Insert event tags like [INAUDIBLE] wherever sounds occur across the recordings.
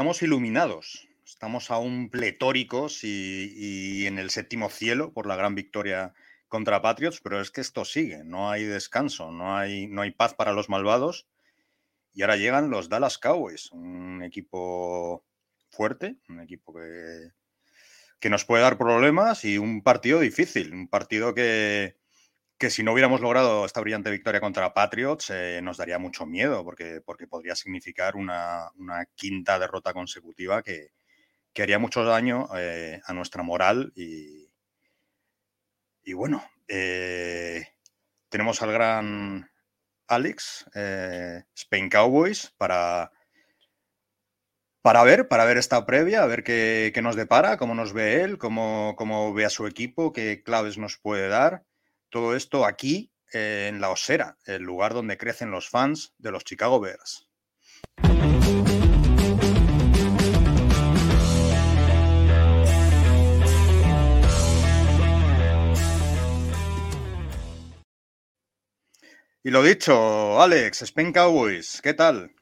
Estamos iluminados, estamos aún pletóricos y, y en el séptimo cielo por la gran victoria contra Patriots, pero es que esto sigue, no hay descanso, no hay, no hay paz para los malvados. Y ahora llegan los Dallas Cowboys, un equipo fuerte, un equipo que, que nos puede dar problemas y un partido difícil, un partido que, que si no hubiéramos logrado esta brillante victoria contra Patriots, eh, nos daría mucho miedo, porque, porque podría significar una, una quinta derrota consecutiva que, que haría mucho daño eh, a nuestra moral. Y, y bueno, eh, tenemos al gran Alex, Spain Cowboys, para, para ver, para ver esta previa, a ver qué, qué nos depara, cómo nos ve él, cómo, cómo ve a su equipo, qué claves nos puede dar. Todo esto aquí eh, en La Osera, el lugar donde crecen los fans de los Chicago Bears. Y lo dicho, Alex, Spain Cowboys, ¿qué tal?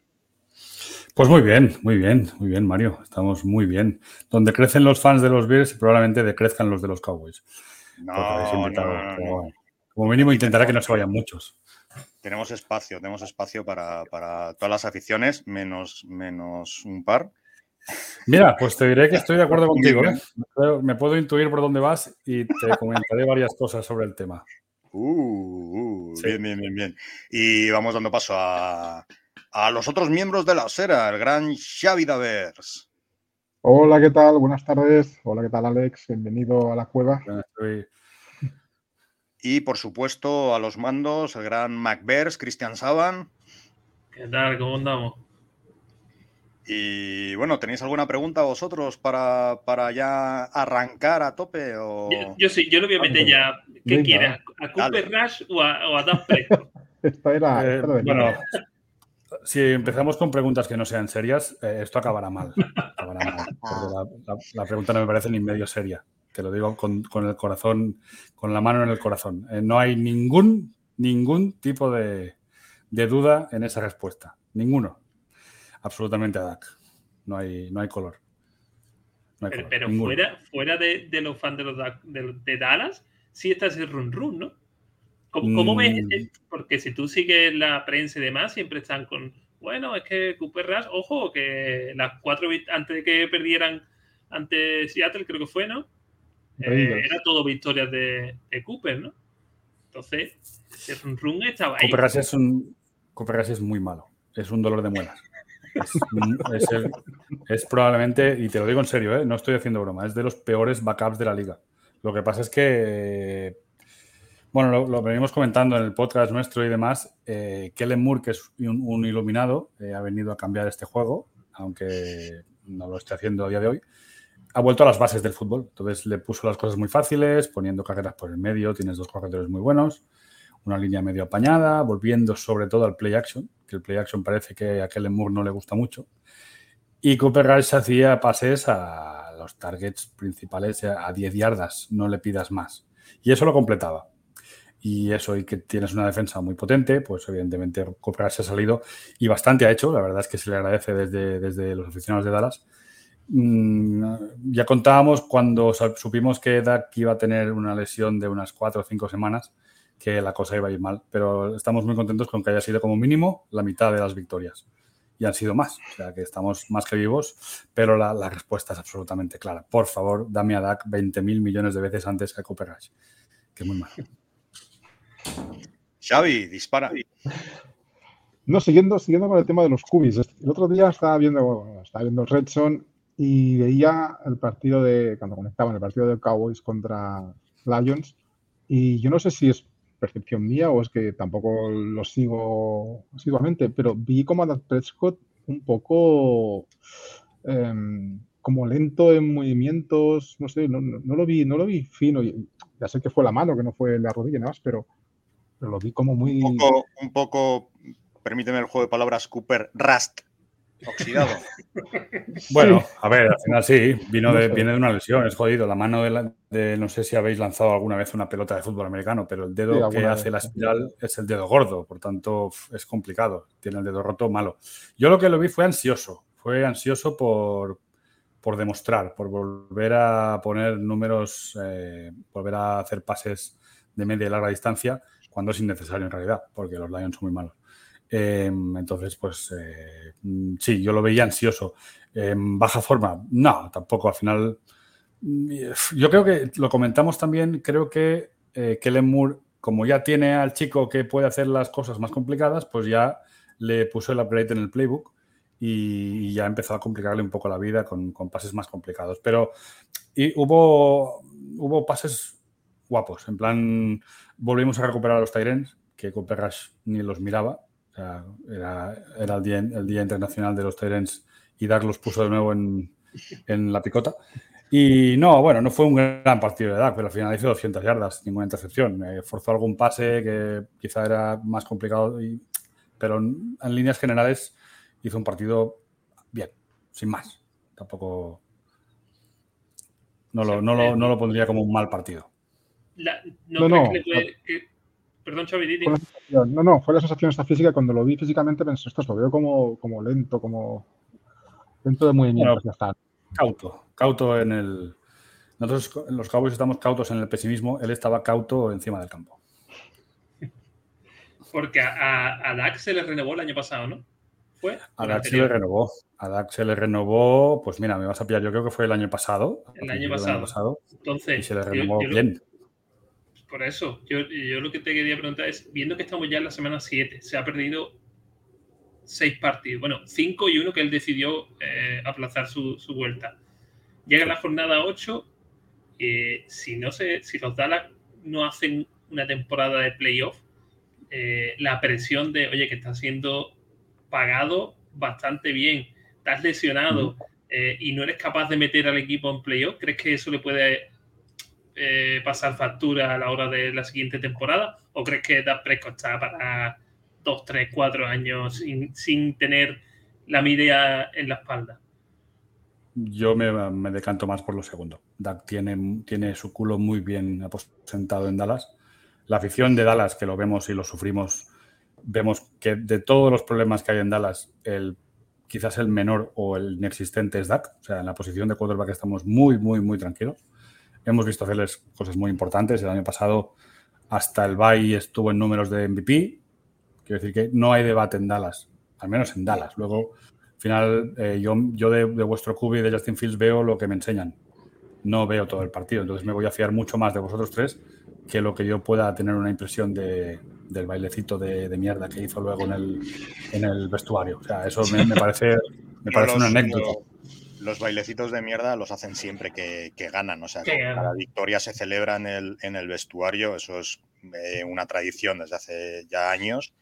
Pues muy bien, muy bien, muy bien, Mario. Estamos muy bien. Donde crecen los fans de los Bears, probablemente decrezcan los de los Cowboys. No, no. Como mínimo intentará que no se vayan muchos. Tenemos espacio, tenemos espacio para, para todas las aficiones, menos, menos un par. Mira, pues te diré que estoy de acuerdo [LAUGHS] contigo. ¿eh? Me puedo- intuir por dónde vas y te [LAUGHS] comentaré varias cosas sobre el tema. Uh, uh, Sí. Bien, bien, bien, bien. Y vamos dando paso a, a los otros miembros de la Osera, el gran Xavi Davers. Hola, ¿qué tal? Buenas tardes. Hola, ¿qué tal, Alex? Bienvenido a la cueva. Estoy- Y por supuesto a los mandos, el gran MacBears, Cristian Saban. ¿Qué tal? ¿Cómo andamos? Y bueno, ¿tenéis alguna pregunta vosotros para, para ya arrancar a tope? O... Yo, yo sí, yo lo voy a meter ya. ¿Qué Venga. quieres? ¿A Dale. Cooper Rush o a, o a Dan Prescott? [LAUGHS] Esta era, Eh, esta era bueno, si empezamos con preguntas que no sean serias, eh, esto acabará mal. Acabará mal, porque la, la- la pregunta no me parece ni medio seria. Te lo digo con, con el corazón, con la mano en el corazón. Eh, no hay ningún, ningún tipo de, de duda en esa respuesta. Ninguno. Absolutamente a Dak. No hay, no hay color. No hay Pero, color, pero ninguno. fuera, fuera de, de los fans de, los Da- de, de Dallas, sí está ese run run, ¿no? ¿Cómo, cómo ves? Mm. ese- Porque si tú sigues la prensa y demás, siempre están con. Bueno, es que Cooper Rush, ojo, que las cuatro antes de que perdieran ante Seattle, creo que fue, ¿no? Eh, era todo victorias de, de Cooper, ¿no? Entonces, ese run run estaba ahí. Cooper Rush es un Cooper Rush es muy malo. Es un dolor de muelas. Es, un- es el- es probablemente, y te lo digo en serio, ¿eh? no estoy haciendo broma, es de los peores backups de la liga. Lo que pasa es que, bueno, lo, lo venimos comentando en el podcast nuestro y demás, eh, Kellen Moore, que es un, un iluminado, eh, ha venido a cambiar este juego, aunque no lo esté haciendo a día de hoy, ha vuelto a las bases del fútbol. Entonces le puso las cosas muy fáciles, poniendo carreras por el medio, tienes dos corredores muy buenos, una línea medio apañada, volviendo sobre todo al play action, que el play action parece que a Kellen Moore no le gusta mucho. Y Cooper Rush hacía pases a los targets principales a 10 yardas, no le pidas más. Y eso lo completaba. Y eso, y que tienes una defensa muy potente, pues evidentemente Cooper Rush ha salido y bastante ha hecho. La verdad es que se le agradece desde, desde los aficionados de Dallas. Mm, ya contábamos cuando supimos que Dak iba a tener una lesión de unas cuatro o cinco semanas, que la cosa iba a ir mal. Pero estamos muy contentos con que haya sido como mínimo la mitad de las victorias. Y han sido más. O sea que estamos más que vivos, pero la, la respuesta es absolutamente clara. Por favor, dame a Dak 20 mil millones de veces antes que a Cooper Rush, que es muy malo. Xavi, dispara. No, siguiendo, siguiendo con el tema de los cubis. El otro día estaba viendo, bueno, estaba viendo el Red Zone y veía el partido de, cuando conectaban el partido de Cowboys contra Lions, y yo no sé si es percepción mía o es que tampoco lo sigo asiduamente, pero vi como a Dak Prescott un poco em, como lento en movimientos, no sé, no, no, lo vi, no lo vi fino. Ya sé que fue la mano, que no fue la rodilla, nada más, pero, pero lo vi como muy. Un poco, un poco, permíteme el juego de palabras, Cooper, Rust oxidado. [LAUGHS] Bueno, a ver, al final sí, vino de, viene de una lesión, es jodido. La mano de, no sé si habéis lanzado alguna vez una pelota de fútbol americano, pero el dedo que hace la espiral es el dedo gordo, por tanto es complicado. Tiene el dedo roto malo. Yo lo que lo vi fue ansioso, fue ansioso por, por demostrar, por volver a poner números, eh, volver a hacer pases de media y larga distancia cuando es innecesario en realidad, porque los Lions son muy malos. Em, entonces, pues eh, mm, sí, yo lo veía ansioso. En baja forma, no, tampoco. Al final, mm, yo creo que lo comentamos también, creo que eh, Kellen Moore, como ya tiene al chico que puede hacer las cosas más complicadas, pues ya le puso el upgrade en el playbook y, ya empezó a complicarle un poco la vida con, pases más complicados. Pero y hubo, hubo pases guapos, en plan, volvimos a recuperar a los Tyrens, que Cooper Rush ni los miraba, era, era el, día, el Día Internacional de los Tyrants y Dark los puso de nuevo en, en, la picota. Y no, bueno, no fue un gran partido de Dak, pero al final hizo 200 yardas, ninguna intercepción. forzó algún pase que quizá era más complicado, y, pero en, líneas generales hizo un partido bien, sin más. Tampoco. No lo, no lo, no lo pondría como un mal partido. no, no, Perdón, Xavi, No, no, fue la sensación esta física. Cuando lo vi físicamente pensé, esto lo veo como, como lento, como lento de movimiento. Cauto, cauto en el. Nosotros los Cowboys estamos cautos en el pesimismo, él estaba cauto encima del campo. Porque a, a Dax se le renovó el año pasado, ¿no? ¿Fue? A Dax se le renovó. A Dax se le renovó, pues mira, me vas a pillar, yo creo que fue el año pasado. El año pasado. Entonces, y se le renovó bien. Por eso, yo, yo, lo que te quería preguntar es, viendo que estamos ya en la semana 7, se ha perdido seis partidos, bueno, cinco y uno que él decidió eh, aplazar su, su, vuelta. Llega la jornada 8, eh, si, no se, si los Dallas no hacen una temporada de playoff, eh, la presión de, oye, que está siendo pagado bastante bien, estás lesionado y no eres capaz de meter al equipo en playoff, ¿crees que eso le puede eh, pasar factura a la hora de la siguiente temporada? ¿O crees que Da Prescott está para dos, tres, cuatro años sin, tener la miria en la espalda? Yo me, decanto más por lo segundo. Dak tiene, tiene su culo muy bien aposentado en Dallas. La afición de Dallas, que lo vemos y lo sufrimos, vemos que de todos los problemas que hay en Dallas, el, quizás el menor o el inexistente es Dak. O sea, en la posición de quarterback estamos muy, muy, muy tranquilos. Hemos visto hacerles cosas muy importantes. El año pasado hasta el Bay estuvo en números de MVP. Quiero decir que no hay debate en Dallas, al menos en Dallas. Luego, al final, eh, yo, yo de, vuestro cubo y de Justin Fields veo lo que me enseñan. No veo todo el partido. Entonces me voy a fiar mucho más de vosotros tres que lo que yo pueda tener una impresión de, del bailecito de, mierda que hizo luego en el, en el vestuario. O sea, eso me, parece, me parece una anécdota los bailecitos de mierda los hacen siempre que, ganan. O sea, cada victoria se celebra en el, en el vestuario. Eso es eh, una tradición desde hace ya años.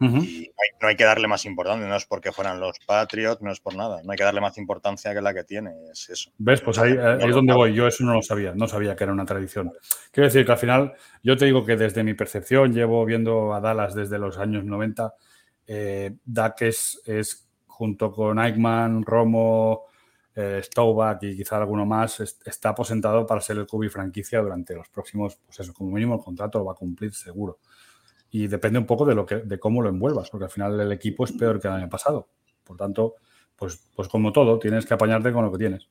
Y no hay, que darle más importancia. No es porque fueran los Patriots, no es por nada. No hay que darle más importancia que la que tiene. Es eso. ¿Ves? Pues ahí, es donde voy. Yo eso no lo sabía. No sabía que era una tradición. Quiero decir que al final, yo te digo que desde mi percepción, llevo viendo a Dallas desde los años 90. Eh, Dak es, es junto con Eichmann, Romo, eh, y quizá alguno más está aposentado para ser el cubi franquicia durante los próximos, pues eso, como mínimo el contrato lo va a cumplir seguro. Y depende un poco de, lo que, de cómo lo envuelvas, porque al final el equipo es peor que el año pasado. Por tanto, pues, pues como todo, tienes que apañarte con lo que tienes.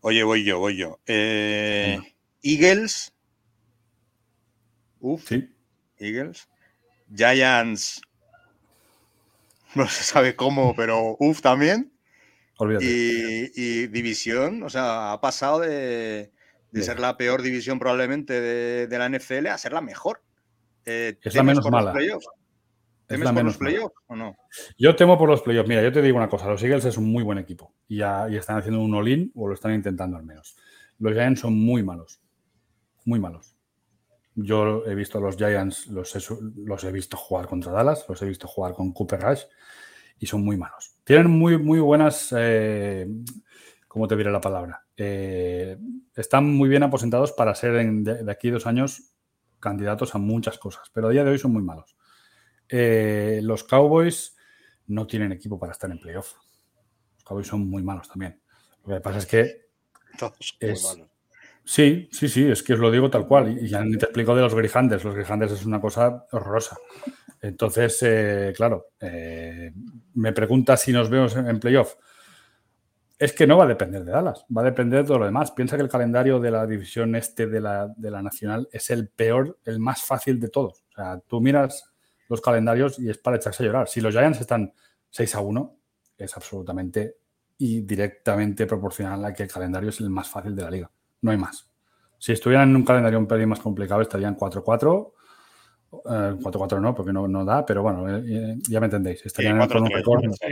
Oye, voy yo, voy yo. Eh, Eagles. Uf. Sí. Eagles. Giants. No se sabe cómo, pero uf también. Y, división, o sea, ha pasado de, ser la peor división probablemente de, la NFL a ser la mejor. Eh, es la menos mala. Es ¿Temes la por menos los playoffs o no? Yo temo por los playoffs. Mira, yo te digo una cosa, los Eagles es un muy buen equipo y, están haciendo un all-in o lo están intentando al menos. Los Giants son muy malos, muy malos. Yo he visto a los Giants, los he, los he visto jugar contra Dallas, los he visto jugar con Cooper Rush y son muy malos. Tienen muy, muy buenas, eh, ¿cómo te diré la palabra? Eh, están muy bien aposentados para ser en- de, de aquí dos años candidatos a muchas cosas, pero a día de hoy son muy malos. Eh, los Cowboys no tienen equipo para estar en playoff. Los Cowboys son muy malos también. Lo que pasa es que Es-. Sí, sí, sí, es que os lo digo tal cual. Y ya ni te explico de los Grihanders. Los Grihanders es una cosa horrorosa. Entonces, eh, claro, eh, me pregunta si nos vemos en, en playoff. Es que no va a depender de Dallas, va a depender de todo lo demás. Piensa que el calendario de la división este de la, de la nacional es el peor, el más fácil de todos. O sea, tú miras los calendarios y es para echarse a llorar. Si los Giants están 6 a 1, es absolutamente y directamente proporcional a que el calendario es el más fácil de la liga. No hay más. Si estuvieran en un calendario un pelín más complicado, estarían 4-4. Eh, 4-4 no, porque no, no da, pero bueno, eh, eh, ya me entendéis. Estarían con un 4-3, récord Sí,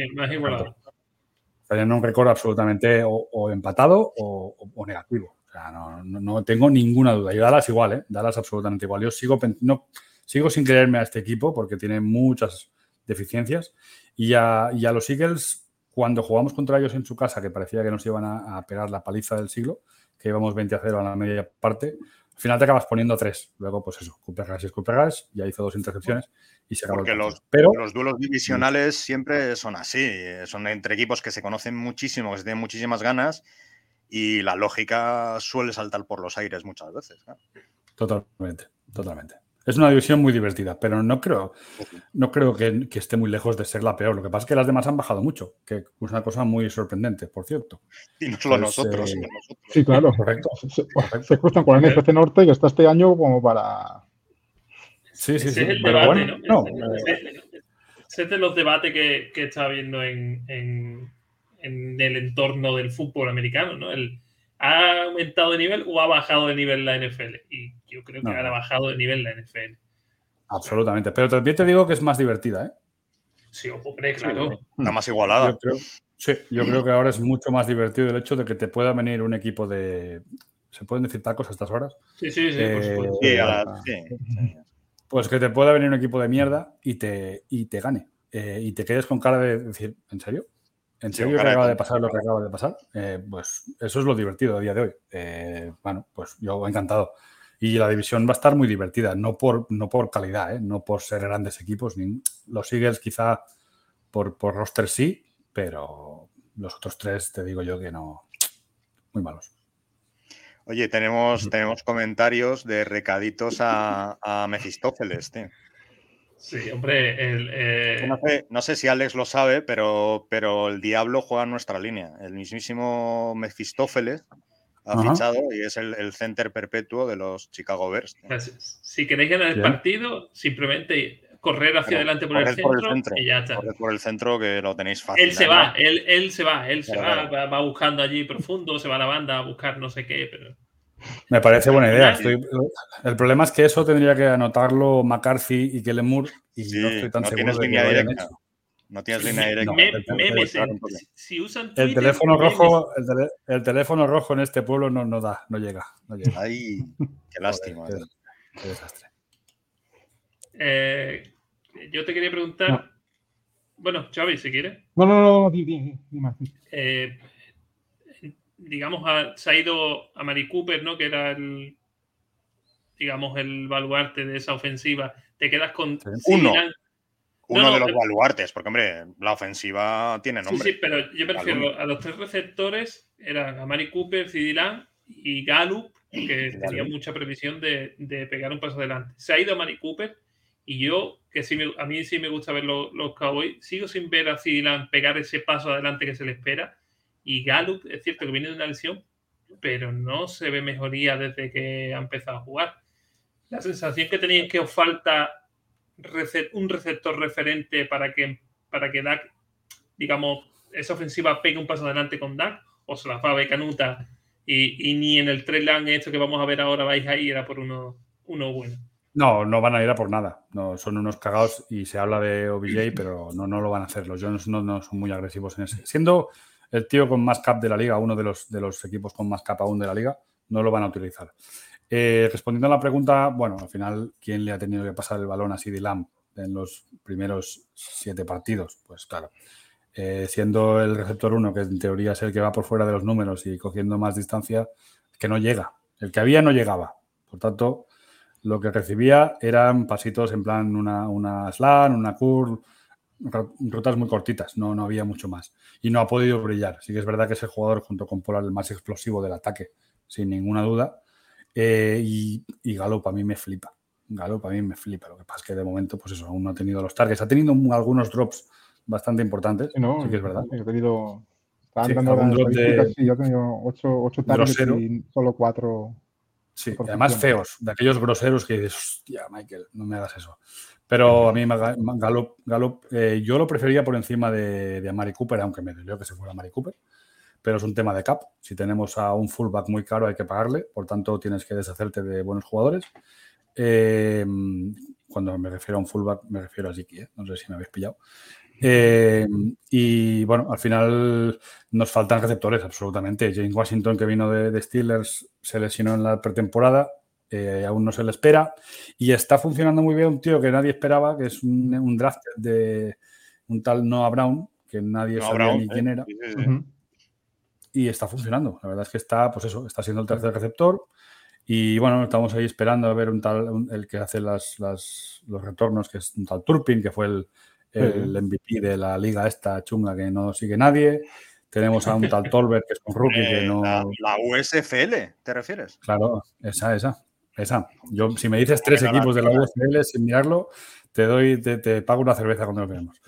estarían en un récord absolutamente o, o empatado o, o- o negativo. O sea, no, no- no tengo ninguna duda. Y Dallas igual, ¿eh? Dallas absolutamente igual. Yo sigo, no, sigo sin creerme a este equipo porque tiene muchas deficiencias. Y a, y a los Eagles, cuando jugamos contra ellos en su casa, que parecía que nos iban a, a pegar la paliza del siglo, que íbamos 20 a 0 a la media parte, al final te acabas poniendo tres. Luego, pues eso, es Cooper Rush, ya hizo dos intercepciones y se acabó Porque los, Pero los duelos divisionales siempre son así. eh, Son entre equipos que se conocen muchísimo, que se tienen muchísimas ganas y la lógica suele saltar por los aires muchas veces. Totalmente, totalmente. Es una división muy divertida, pero no creo, no creo que, que esté muy lejos de ser la peor. Lo que pasa es que las demás han bajado mucho, que es una cosa muy sorprendente, por cierto. Y no solo Pues, nosotros. eh, nosotros. Sí, claro. [LAUGHS] Correcto. Se, se- se cruzan con el NFC Norte que está este año como para. Sí, sí, sí. es el Pero debate, bueno, ¿no? no, Ese- ese- ese es de los debates que, que está habiendo en, en- en el entorno del fútbol americano, ¿no? El, ¿Ha aumentado de nivel o ha bajado de nivel la NFL? Y yo creo que No. ahora ha bajado de nivel la NFL. absolutamente. Pero también te digo que es más divertida, ¿eh? Sí, hombre, claro. Está más igualada. Yo creo, sí, yo creo que ahora es mucho más divertido el hecho de que te pueda venir un equipo de. ¿Se pueden decir tacos a estas horas? Sí, sí, sí, por Eh, supuesto. Sí, a la- sí, sí. Pues que te pueda venir un equipo de mierda y te, y te gane. Eh, y te quedes con cara de decir, ¿en serio? ¿En Sí, serio que acaba de pasar lo que acaba de pasar? Eh, pues eso es lo divertido a día de hoy. Eh, bueno, pues yo encantado. Y la división va a estar muy divertida, no por, no por calidad, ¿eh? no por ser grandes equipos. Ni, los Eagles quizá por, por roster sí, pero los otros tres te digo yo que no. Muy malos. Oye, tenemos, tenemos comentarios de recaditos a, a Mefistófeles, tío. Sí, hombre, el, eh, No sé, no sé si Alex lo sabe, pero, pero el diablo juega en nuestra línea. El mismísimo Mefistófeles ha Ajá. fichado y es el, el center perpetuo de los Chicago Bears. si queréis ganar el Bien. partido, simplemente correr hacia Pero adelante por el, centro, por el centro, y ya está. Por el centro que lo tenéis fácil. Él se va, él, él se va, él se va, claro. va, va buscando allí profundo, se va a la banda a buscar no sé qué, pero Me parece buena idea. Estoy- el problema es que eso tendría que anotarlo McCarthy y Kellen Moore y Sí, no estoy tan no seguro tienes de que línea lo hayan hecho. No tienes línea directa. Me- el- el- memes, poco. si usan El teléfono memes. rojo, el, tele- el teléfono rojo en este pueblo no, no da, no llega, no llega. Ay, qué lástima. Joder, qué, qué desastre. Eh, yo te quería preguntar, No. bueno, Xavi, si quieres, No, no, no, no, eh, digamos, ha- se ha ido a Mari Cooper, ¿no? Que era el, digamos, el baluarte de esa ofensiva. Te quedas con Sí. Uno. Uno No, no, de los pero- baluartes, porque, hombre, la ofensiva tiene nombre. sí, pero yo me refiero a los tres receptores, eran Amari Cooper, CD Lamb y Gallup, que tenía mucha previsión de, de pegar un paso adelante. Se ha ido a Amari Cooper y yo, que sí me- a mí sí me gusta ver los, los Cowboys, sigo sin ver a Lamb pegar ese paso adelante que se le espera. Y Gallup, es cierto que viene de una lesión, pero no se ve mejoría desde que ha empezado a jugar. La sensación que tenéis es que os falta un receptor referente para que, para que Dak, digamos, esa ofensiva pegue un paso adelante con Dak, o se la va a ver Canuta y, y ni en el trail line esto que vamos a ver ahora vais a ir a por uno, uno bueno. No, no van a ir a por nada. No, son unos cagados y se habla de OBJ, pero no, no lo van a hacer. Los Jones no, no son muy agresivos en ese. Siendo el tío con más cap de la liga, uno de los, de los equipos con más cap aún de la liga, no lo van a utilizar. Eh, respondiendo a la pregunta, bueno, al final, ¿quién le ha tenido que pasar el balón a CD Lamb en los primeros siete partidos? Pues claro, eh, siendo el receptor 1, que en teoría es el que va por fuera de los números y cogiendo más distancia, que no llega. El que había no llegaba. Por tanto, lo que recibía eran pasitos en plan una, una una curve, rutas muy cortitas, no, no había mucho más. Y no ha podido brillar. Sí que es verdad que es el jugador junto con Polar el más explosivo del ataque, sin ninguna duda. Eh, y, y Galo para mí me flipa. Galo para mí me flipa. Lo que pasa es que de momento, pues eso, aún no ha tenido los targets. Ha tenido algunos drops bastante importantes. Sí, no, sí que es verdad. He tenido. Sí, algún drop de- sí, yo he tenido 8, ocho targets y solo 4. Sí, y además feos, de aquellos groseros que dices, hostia, Michael, no me hagas eso. Pero a mí Gallup, Gallup, eh, yo lo prefería por encima de, de Amari Cooper, aunque me dolió que se fuera Amari Cooper. Pero es un tema de cap. Si tenemos a un fullback muy caro, hay que pagarle. Por tanto, tienes que deshacerte de buenos jugadores. Eh, cuando me refiero a un fullback, me refiero a Ziki, ¿eh? no sé si me habéis pillado. Eh, y bueno, al final nos faltan receptores, absolutamente. James Washington, que vino de, de Steelers, se lesionó en la pretemporada, eh, aún no se le espera. Y está funcionando muy bien un tío que nadie esperaba, que es un, un draft de un tal Noah Brown, que nadie Noah sabía Brown, ni ¿eh? quién era. Sí, sí, sí. Ujú. Y está funcionando. La verdad es que está, pues eso, está siendo el tercer receptor. Y bueno, estamos ahí esperando a ver un tal, un- el que hace las, las- los retornos, que es un tal Turpin, que fue el. MVP de la liga esta chunga que no sigue nadie. Tenemos a un tal [LAUGHS] Tolbert, que es un rookie que Eh, no. la, la USFL, ¿te refieres? Claro, esa, esa, esa. Yo, si me dices tres equipos de la. UFL sin mirarlo, te doy, te, te pago una cerveza cuando nos veamos.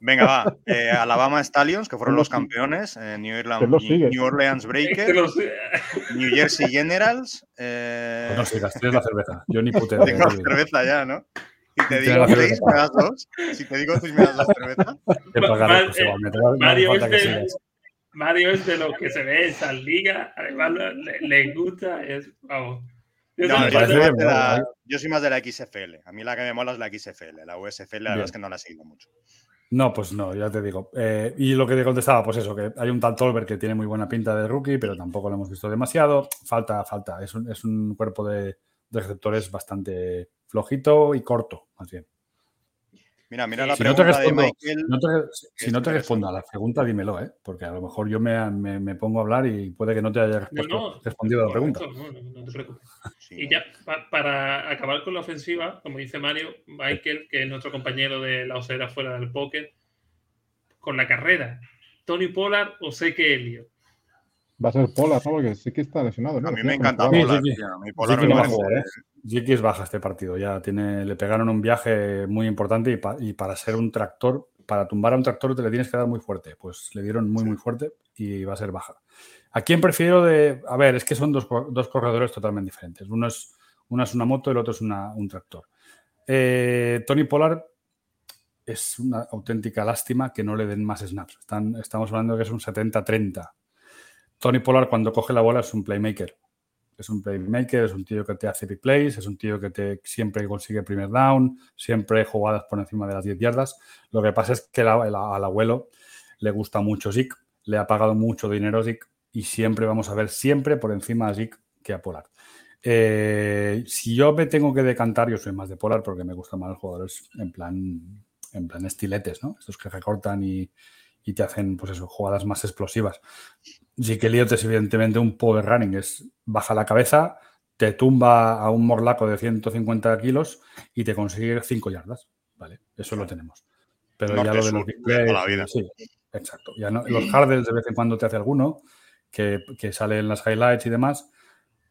Venga, va. Eh, Alabama Stallions, que fueron los campeones. eh, New, Irland- lo sigue. New Orleans Breakers. [LAUGHS] New Jersey Generals. eh, Pues no sigas, tienes la cerveza. Yo ni puteo. tengo ya la te digo. cerveza ya, ¿no? Si te digo seis, me das dos. Si te digo seis, me das dos cervezas. Pues, eh, Mario es, que de, sigas. Mario es de los que se ve en esas ligas. Además, le, le gusta. Es, vamos. Yo No, soy- me yo, parece soy bien, más de la, vale. yo soy más de la XFL. A mí la que me mola es la XFL. La USFL, la Bien. verdad es que no la he seguido mucho. No, pues no, ya te digo. Eh, y lo que te contestaba, pues eso, que hay un tal Tolbert que tiene muy buena pinta de rookie, pero tampoco lo hemos visto demasiado. Falta, falta. Es un, es un cuerpo de, de receptores bastante flojito y corto, más bien. Mira, mira la Si no te pregunta de respondo, Michael. no te- si es no te respondo a la pregunta, dímelo, ¿eh? Porque a lo mejor yo me, me- me pongo a hablar y puede que no te haya No, respuesto- no, respondido a la pregunta. No, no, no te preocupes. Sí, Y ya, pa- para acabar con la ofensiva, como dice Mario, Michael, que es nuestro compañero de la osera fuera del póker, con la carrera, ¿Tony Pollard o Seque Elliott? Va a ser Polar, ¿no? Porque sí que está lesionado, ¿no? A mí me encanta Sí. Polar. sí, sí. a mí Polar me parece- jugar, ¿eh? Es baja este partido. Ya tiene, le pegaron un viaje muy importante y, pa- y para ser un tractor, para tumbar a un tractor te le tienes que dar muy fuerte. Pues le dieron muy, muy fuerte y va a ser baja. ¿A quién prefiero de.? A ver, es que son dos, dos corredores totalmente diferentes. Uno es, uno es una moto y el otro es una- un tractor. Eh, Tony Pollard es una auténtica lástima que no le den más snaps. Están- estamos hablando de que es un 70-30. Tony Pollard cuando coge la bola es un playmaker. Es un playmaker, es un tío que te hace big plays, es un tío que te siempre consigue primer down, siempre jugadas por encima de las 10 yardas. Lo que pasa es que al abuelo le gusta mucho Zeke, le ha pagado mucho dinero Zeke y siempre vamos a ver siempre por encima a Zeke que a Pollard. Eh, si yo me tengo que decantar, yo soy más de Pollard porque me gustan más los jugadores en plan, en plan estiletes, ¿no? Estos que recortan y, y te hacen, pues eso, jugadas más explosivas. Zeke Elliott es evidentemente un power running, es baja la cabeza, te tumba a un morlaco de 150 kilos y te consigue 5 yardas. Vale, eso lo tenemos. Pero ya lo de los big la vida. sí, exacto. Ya no- los hardles de vez en cuando te hace alguno que, que sale en las highlights y demás,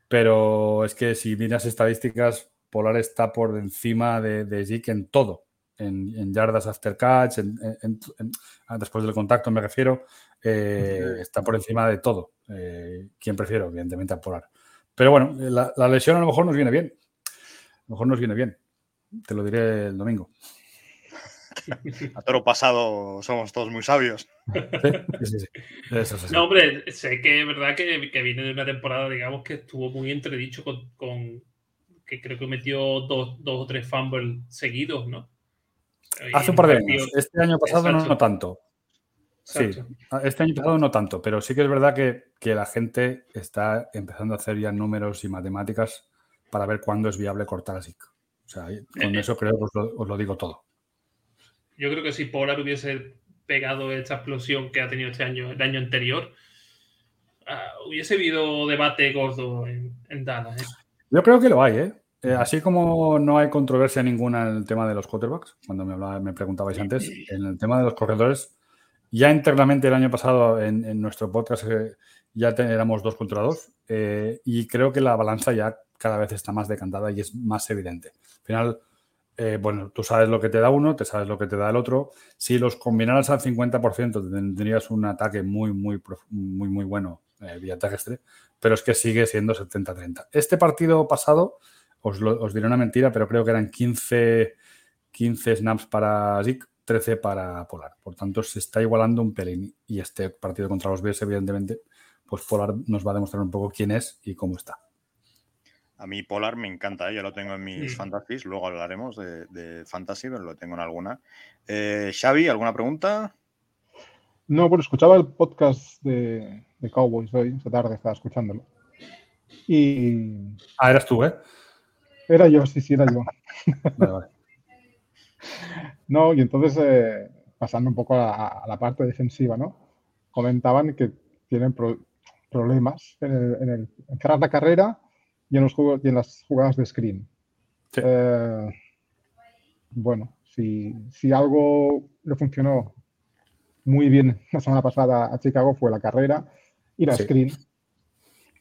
pero es que si miras estadísticas, Polar está por encima de, de Zeke en todo, en, en yardas after catch, en- en- en- después del contacto me refiero, eh, está por encima de todo. Eh, ¿Quién prefiero? Evidentemente a Polar. Pero bueno, la, la lesión a lo mejor nos viene bien. A lo mejor nos viene bien. Te lo diré el domingo. [LAUGHS] A toro pasado somos todos muy sabios. Sí, sí, sí. Eso es. No, hombre, sé que es verdad que, que viene de una temporada, digamos, que estuvo muy entredicho con, con, que creo que metió dos, dos o tres fumbles seguidos, ¿no? Hace un par de años. Este año pasado no, no, tanto. Sí, este año pasado no tanto, pero sí que es verdad que, que, la gente está empezando a hacer ya números y matemáticas para ver cuándo es viable cortar a SIC. O sea, con eso creo que os lo, os lo, digo todo. Yo creo que si Polar hubiese pegado esta explosión que ha tenido este año, el año anterior, uh, hubiese habido debate gordo en, en Dallas. ¿eh? Yo creo que lo hay, ¿eh? Eh, así como no hay controversia ninguna en el tema de los quarterbacks, cuando me, hablaba, me preguntabais antes, en el tema de los corredores, ya internamente el año pasado en, nuestro podcast eh, ya éramos dos contra dos eh, y creo que la balanza ya cada vez está más decantada y es más evidente. Al final, eh, bueno, tú sabes lo que te da uno, te sabes lo que te da el otro. Si los combinaras al 50%, tendrías un ataque muy, muy, muy, muy bueno vía terrestre, pero es que sigue siendo 70-30. Este partido pasado os, os, diré una mentira, pero creo que eran 15, 15 snaps para Zik, 13 para Polar. Por tanto, se está igualando un pelín. Y este partido contra los Bears, evidentemente, pues Polar nos va a demostrar un poco quién es y cómo está. A mí Polar me encanta, ¿eh? yo lo tengo en mis sí. fantasies, luego hablaremos de, de, fantasy, pero lo tengo en alguna. Eh, Xavi, ¿alguna pregunta? No, bueno, escuchaba el podcast de, de Cowboys hoy, esta tarde estaba escuchándolo. Y... Ah, eras tú, ¿eh? Era yo, sí, sí, era yo. Vale, vale. [LAUGHS] no, y entonces, eh, pasando un poco a, a, la parte defensiva, ¿no? Comentaban que tienen pro problemas en, el, en, el, en cerrar la carrera y en, los juegos, y en las jugadas de screen. Sí. Eh, bueno, si, si algo le funcionó muy bien [LAUGHS] la semana pasada a Chicago fue la carrera y la sí. screen.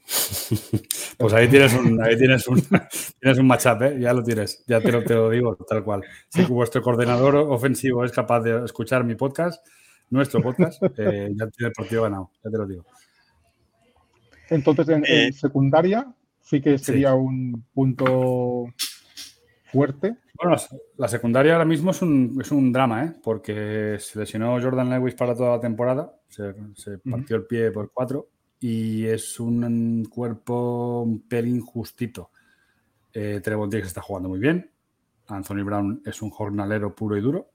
[LAUGHS] Pues ahí tienes un, ahí tienes un, [LAUGHS] tienes un matchup, ¿eh? ya lo tienes, ya te lo, te lo digo tal cual. Si vuestro coordinador ofensivo es capaz de escuchar mi podcast, nuestro podcast, eh, ya tiene el partido ganado, ya te lo digo. Entonces, en, eh, en secundaria sí que sería sí. un punto fuerte. Bueno, la secundaria ahora mismo es un, es un drama, ¿eh? porque se lesionó Jordan Lewis para toda la temporada, se, se partió uh -huh. el pie por cuatro y es un cuerpo un pelín justito. Eh, está jugando muy bien. Anthony Brown es un jornalero puro y duro.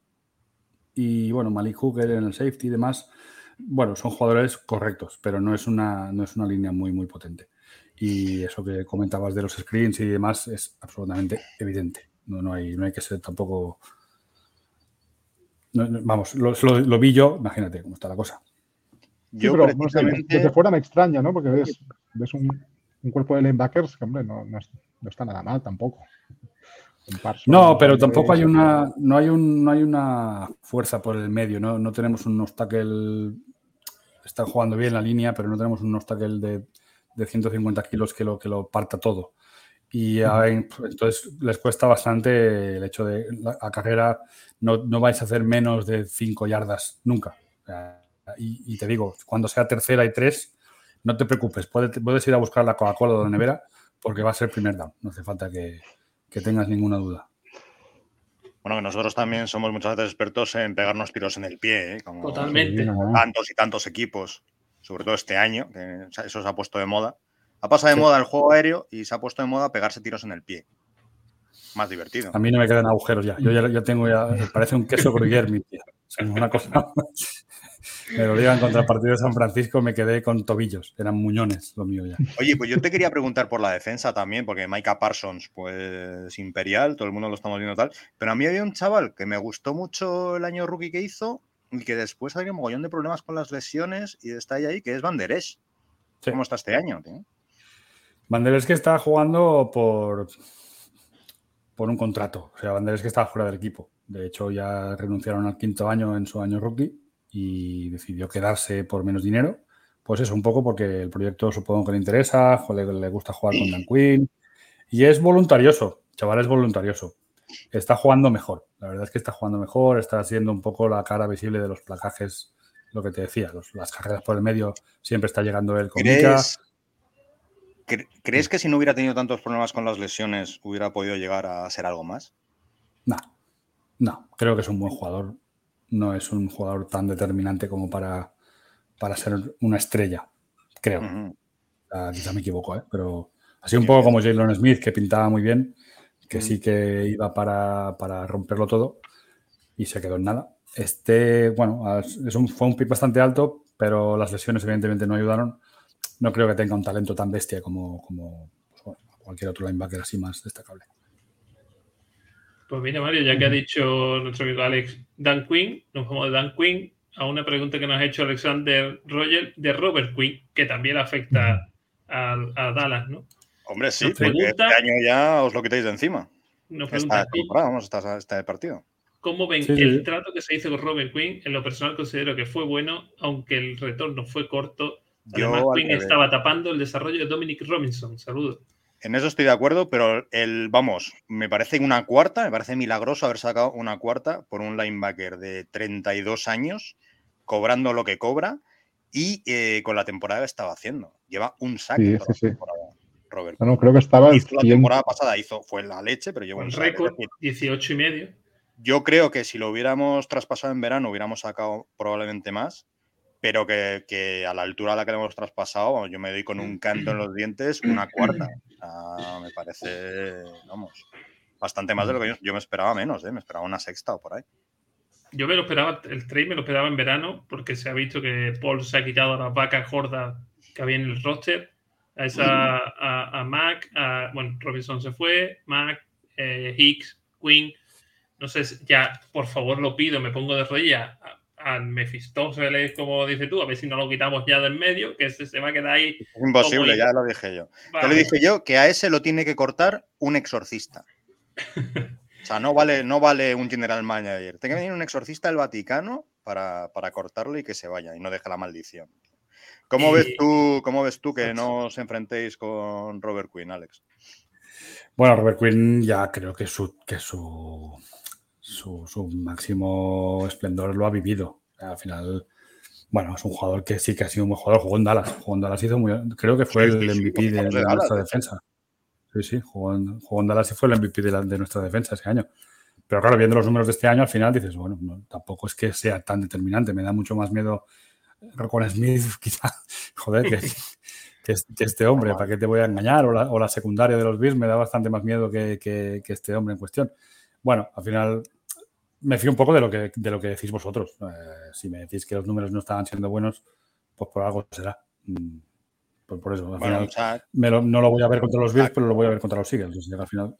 Y bueno, Malik Hooker en el safety y demás, bueno, son jugadores correctos, pero no es una, no es una línea muy, muy potente. Y eso que comentabas de los screens y demás es absolutamente evidente. No, no, hay, no hay que ser tampoco. Vamos, lo, lo vi yo, imagínate cómo está la cosa. Yo sí, pero, precisamente... desde fuera me extraña, ¿no? Porque ves, ves un, un, cuerpo de linebackers que, hombre, no, no, es, no está nada mal tampoco. No, pero tampoco hay una, no hay, un, no hay una fuerza por el medio, ¿no? No tenemos un tackle, están jugando bien la línea, pero no tenemos un tackle de, de 150 kilos que lo, que lo parta todo. Y -huh. entonces les cuesta bastante el hecho de la, la carrera, no, no, vais a hacer menos de 5 yardas nunca. Y, y, te digo, cuando sea tercera y tres, no te preocupes, puedes, puedes ir a buscar la Coca-Cola de la nevera porque va a ser primer down, no hace falta que, que tengas ninguna duda. Bueno, que nosotros también somos muchas veces expertos en pegarnos tiros en el pie, ¿eh? Como Totalmente. Tantos y tantos equipos, sobre todo este año, que eso se ha puesto de moda. Ha pasado de sí. moda el juego aéreo y se ha puesto de moda pegarse tiros en el pie. Más divertido. A mí no me quedan agujeros ya. Yo ya, ya tengo ya, parece un queso gruyère mi pie. Una cosa. [LAUGHS] me lo digan contra el partido de San Francisco, me quedé con tobillos, eran muñones lo mío ya. Oye, pues yo te quería preguntar por la defensa también, porque Micah Parsons, pues imperial, todo el mundo lo estamos viendo tal, pero a mí había un chaval que me gustó mucho el año rookie que hizo y que después había un mogollón de problemas con las lesiones y está ahí, que es Banderes. Sí. ¿Cómo está este año? Tío? Banderes que está jugando por, por un contrato, o sea, Banderes que está fuera del equipo. De hecho, ya renunciaron al quinto año en su año rookie y decidió quedarse por menos dinero. Pues eso, un poco porque el proyecto supongo que le interesa, le, le gusta jugar con Dan Quinn y es voluntarioso, chaval es voluntarioso. Está jugando mejor, la verdad es que está jugando mejor, está siendo un poco la cara visible de los placajes, lo que te decía, los, las carreras por el medio, siempre está llegando él con ¿Crees, ¿Crees que si no hubiera tenido tantos problemas con las lesiones hubiera podido llegar a ser algo más? No, no, creo que es un buen jugador, no es un jugador tan determinante como para, para ser una estrella, creo. Uh -huh. quizá me equivoco, ¿eh? pero Así un poco como Jalen Smith, que pintaba muy bien, que sí que iba para, para romperlo todo y se quedó en nada. Este, bueno, es un, fue un pick bastante alto, pero las lesiones evidentemente no ayudaron. No creo que tenga un talento tan bestia como, como pues, bueno, cualquier otro linebacker así más destacable. Pues mira, Mario, ya que ha dicho nuestro amigo Alex Dan Quinn, nos vamos de Dan Quinn a una pregunta que nos ha hecho Alexander Roger de Robert Quinn, que también afecta a, a Dallas, ¿no? Hombre, sí, Nos porque pregunta- este año ya os lo quitáis de encima. Nos pregunta ¿cómo, temporada, vamos, esta- este partido. cómo ven Sí, sí, el sí. trato que se hizo con Robert Quinn. En lo personal considero que fue bueno, aunque el retorno fue corto. Yo, Además, al Quinn estaba tapando el desarrollo de Dominic Robinson. Saludos. En eso estoy de acuerdo, pero el, vamos, me parece una cuarta, me parece milagroso haber sacado una cuarta por un linebacker de 32 años, cobrando lo que cobra y eh, con la temporada que estaba haciendo. Lleva un saque Sí, sí, la sí. temporada, Robert. No, no, creo que estaba Hizo la 100. temporada pasada, hizo, fue la leche, pero lleva Con un. Es récord, decir, 18 y medio. Yo creo que si lo hubiéramos traspasado en verano hubiéramos sacado probablemente más, pero que, que a la altura a la que le hemos traspasado, vamos, yo me doy con un canto en los dientes una cuarta. Ah, me parece, vamos, bastante más de lo que yo, yo me esperaba menos, ¿eh? me esperaba una sexta o por ahí. Yo me lo esperaba, el trade me lo esperaba en verano, porque se ha visto que Paul se ha quitado a las vacas gordas que había en el roster. A, esa, a, a Mac, a- bueno, Robinson se fue, Mac, eh, Hicks, Quinn. No sé, si- ya, por favor, lo pido, me pongo de rodillas al Mephistófeles, como dices tú, a ver si no lo quitamos ya del medio, que se, se va a quedar ahí. Es imposible, ya lo dije yo. Ya Vale. lo dije yo que a ese lo tiene que cortar un exorcista. [LAUGHS] O sea, no vale, no vale un general manager. Tiene que venir un exorcista del Vaticano para, para cortarlo y que se vaya y no deje la maldición. ¿Cómo, Y- ves tú, ¿Cómo ves tú que no os enfrentéis con Robert Quinn, Alex? Bueno, Robert Quinn ya creo que su, que su, su, su máximo esplendor lo ha vivido. Al final, bueno, es un jugador que sí que ha sido un buen jugador. Jugó en Dallas. Jugó en Dallas hizo muy, creo que fue Sí, sí, el sí, MVP de, jugador de de nuestra defensa. Sí, sí, jugó en, jugó en Dallas y fue el MVP de, la- de nuestra defensa ese año. Pero claro, viendo los números de este año, al final dices, bueno, no, tampoco es que sea tan determinante. Me da mucho más miedo con Smith, [LAUGHS] quizá. Joder, que, que, que este hombre, ¿para qué te voy a engañar? O la, o la secundaria de los Bills me da bastante más miedo que- que este hombre en cuestión. Bueno, al final me fío un poco de lo que, de lo que decís vosotros. Eh, si me decís que los números no estaban siendo buenos, pues por algo será. Mm, Por, por eso, al Bueno, final o sea, me lo- no lo voy a ver contra los Bills, pero lo voy a ver contra los Eagles. O sea, que al final,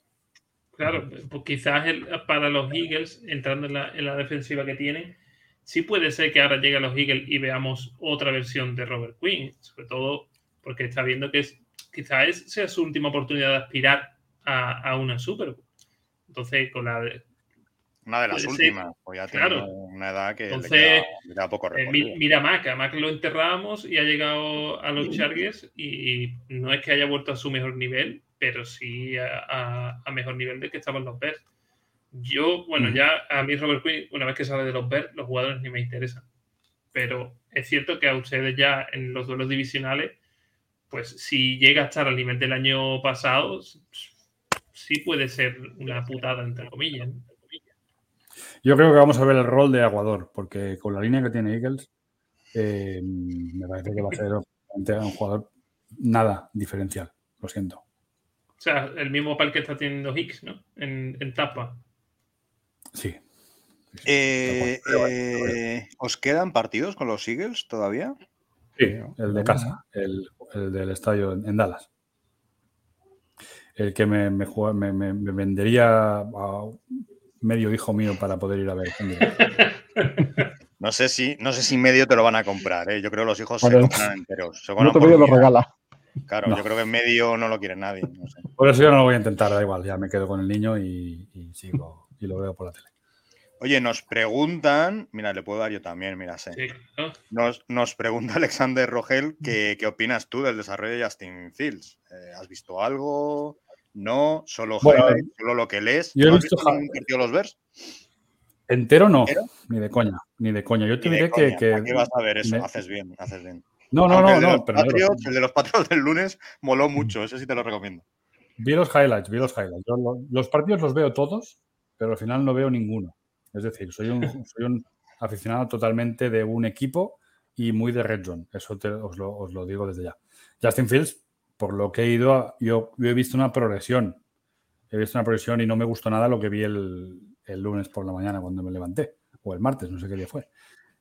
Claro, pues quizás el- para los Eagles, entrando en la, en la defensiva que tienen, sí puede ser que ahora lleguen los Eagles y veamos otra versión de Robert Quinn, sobre todo porque está viendo que es, quizás es- sea su última oportunidad de aspirar a, a una Super Bowl. Entonces, con la una de las puede ser- últimas, pues ya claro. tiene una edad que Entonces, le, queda, le queda poco eh, recorrido. mi- mira a Mac, a Mac lo enterramos y ha llegado a los Chargers y, y no es que haya vuelto a su mejor nivel, pero sí a, a- a mejor nivel del que estaban los Bears. Yo, bueno, Mm. ya a mí Robert Quinn, una vez que sale de los Bears, los jugadores ni me interesan. Pero es cierto que a ustedes ya en los duelos divisionales, pues si llega a estar al nivel del año pasado, sí puede ser una putada, entre comillas. ¿no? Yo creo que vamos a ver el rol de Aguador, porque con la línea que tiene Eagles, eh, me parece que va a ser un jugador nada diferencial. Lo siento. O sea, el mismo par que está teniendo Hicks, ¿no? En, en tapa. Sí. Eh, bueno, bueno. eh, ¿Os quedan partidos con los Eagles todavía? Sí, el de casa, el, el del estadio en, en Dallas. El que me, me, juega- me- me- me vendería a medio hijo mío para poder ir a ver. [LAUGHS] No sé si, no sé si medio te lo van a comprar, ¿eh? Yo creo que los hijos se compran enteros. Se No te lo regala. Claro, No. yo creo que en medio no lo quiere nadie. no sé. Por eso yo no lo voy a intentar, da igual, ya me quedo con el niño y, y sigo y lo veo por la tele. Oye, nos preguntan, mira, le puedo dar yo también, mira, sé. Sí. Nos, nos pregunta Alexander Rogel que, qué opinas tú del desarrollo de Justin Fields. Eh, ¿Has visto algo? ¿No? ¿Solo, Bueno? ¿Solo lo que lees? yo he ¿No has visto visto los Bears? Entero no, ¿Entero? ni de coña, ni de coña. Yo te diré que, que- ¿Para qué vas a ver eso? me- Haces bien, haces bien. No, no, Aunque no, el, de no, los pero no, Patriots, el de los Patriots del lunes moló mucho, ese sí te lo recomiendo. Vi los highlights, vi los highlights. Yo lo- los partidos los veo todos, pero al final no veo ninguno. Es decir, soy un, [LAUGHS] soy un aficionado totalmente de un equipo y muy de Red Zone. Eso te- os, lo, os lo digo desde ya. Justin Fields, por lo que he ido, a- yo, yo he visto una progresión. He visto una progresión y no me gustó nada lo que vi el, el lunes por la mañana cuando me levanté, o el martes, no sé qué día fue.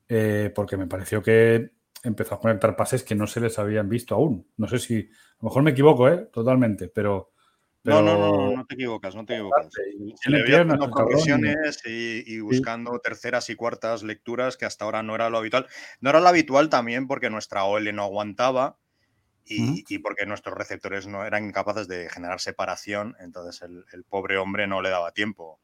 Eh, porque me pareció que empezó a conectar pases que no se les habían visto aún. No sé si, a lo mejor me equivoco, ¿eh? Totalmente, pero... No, no, pero- no, no te equivocas, no te equivocas. Se le piernas, haciendo progresiones y, y buscando terceras y cuartas lecturas que hasta ahora no era lo habitual. No era lo habitual también porque nuestra OL no aguantaba y, porque nuestros receptores no eran incapaces de generar separación, entonces el, el pobre hombre no le daba tiempo.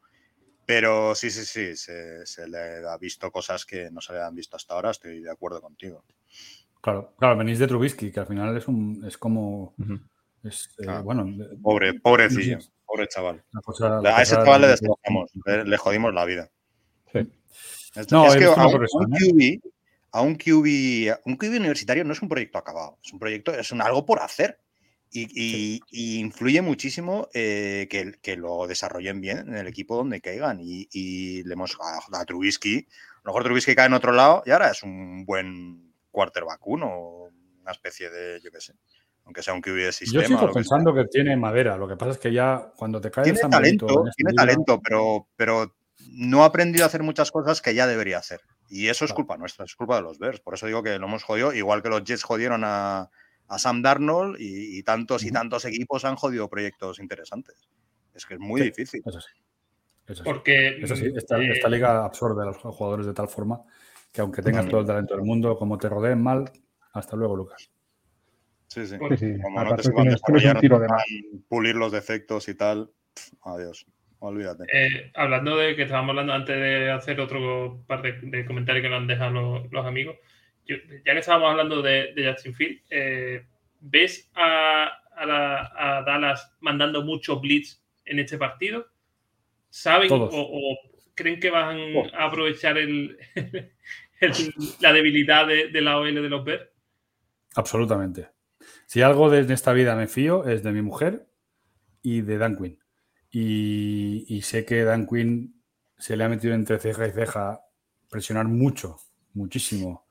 Pero sí, sí, sí, se, se le ha visto cosas que no se le han visto hasta ahora, estoy de acuerdo contigo. Claro, claro, venís de Trubisky, que al final es un es como es, eh, bueno, Pobre, pobrecillo, Sí. pobre chaval. cosa- A ese chaval le destrozamos, le, le jodimos la vida. Sí. No, es que a un, ¿eh? QB, a un QB, un QB universitario no es un proyecto acabado, es un proyecto, es un algo por hacer. Y, y- y influye muchísimo eh, que, que lo desarrollen bien en el equipo donde caigan. Y, y le hemos a, a Trubisky, a lo mejor Trubisky cae en otro lado y ahora es un buen quarterback uno, una especie de, yo qué sé, aunque sea un QB de sistema. Yo sigo lo que pensando que tiene madera. Lo que pasa es que ya cuando te cae Tiene talento, en esta tiene talento, pero, pero no ha aprendido a hacer muchas cosas que ya debería hacer. Y eso es culpa nuestra, es culpa de los Bears. Por eso digo que lo hemos jodido, igual que los Jets jodieron a, a Sam Darnold y, y tantos y tantos equipos han jodido proyectos interesantes. Es que es muy Sí. difícil. Es así. Es así. Porque Es así. mm, Esta, eh, esta liga absorbe a los jugadores de tal forma que aunque tengas todo el talento del mundo, como te rodeen mal, hasta luego, Lucas. Sí, sí. Sí, sí. Como no te desarrollar, no pulir los defectos y tal, adiós. Olvídate. Eh, hablando de que estábamos hablando antes de hacer otro par de, de comentarios que nos han dejado los, los amigos, yo- ya que estábamos hablando de, de Justin Field, eh, ¿ves a, a la- a Dallas mandando mucho blitz en este partido? ¿Saben o, creen que van Oh. a aprovechar el, [LAUGHS] el- la debilidad de, de la OL de los Bears? Absolutamente. Si algo de esta vida me fío es de mi mujer y de Dan Quinn. Y, y sé que Dan Quinn se le ha metido entre ceja y ceja presionar mucho, muchísimo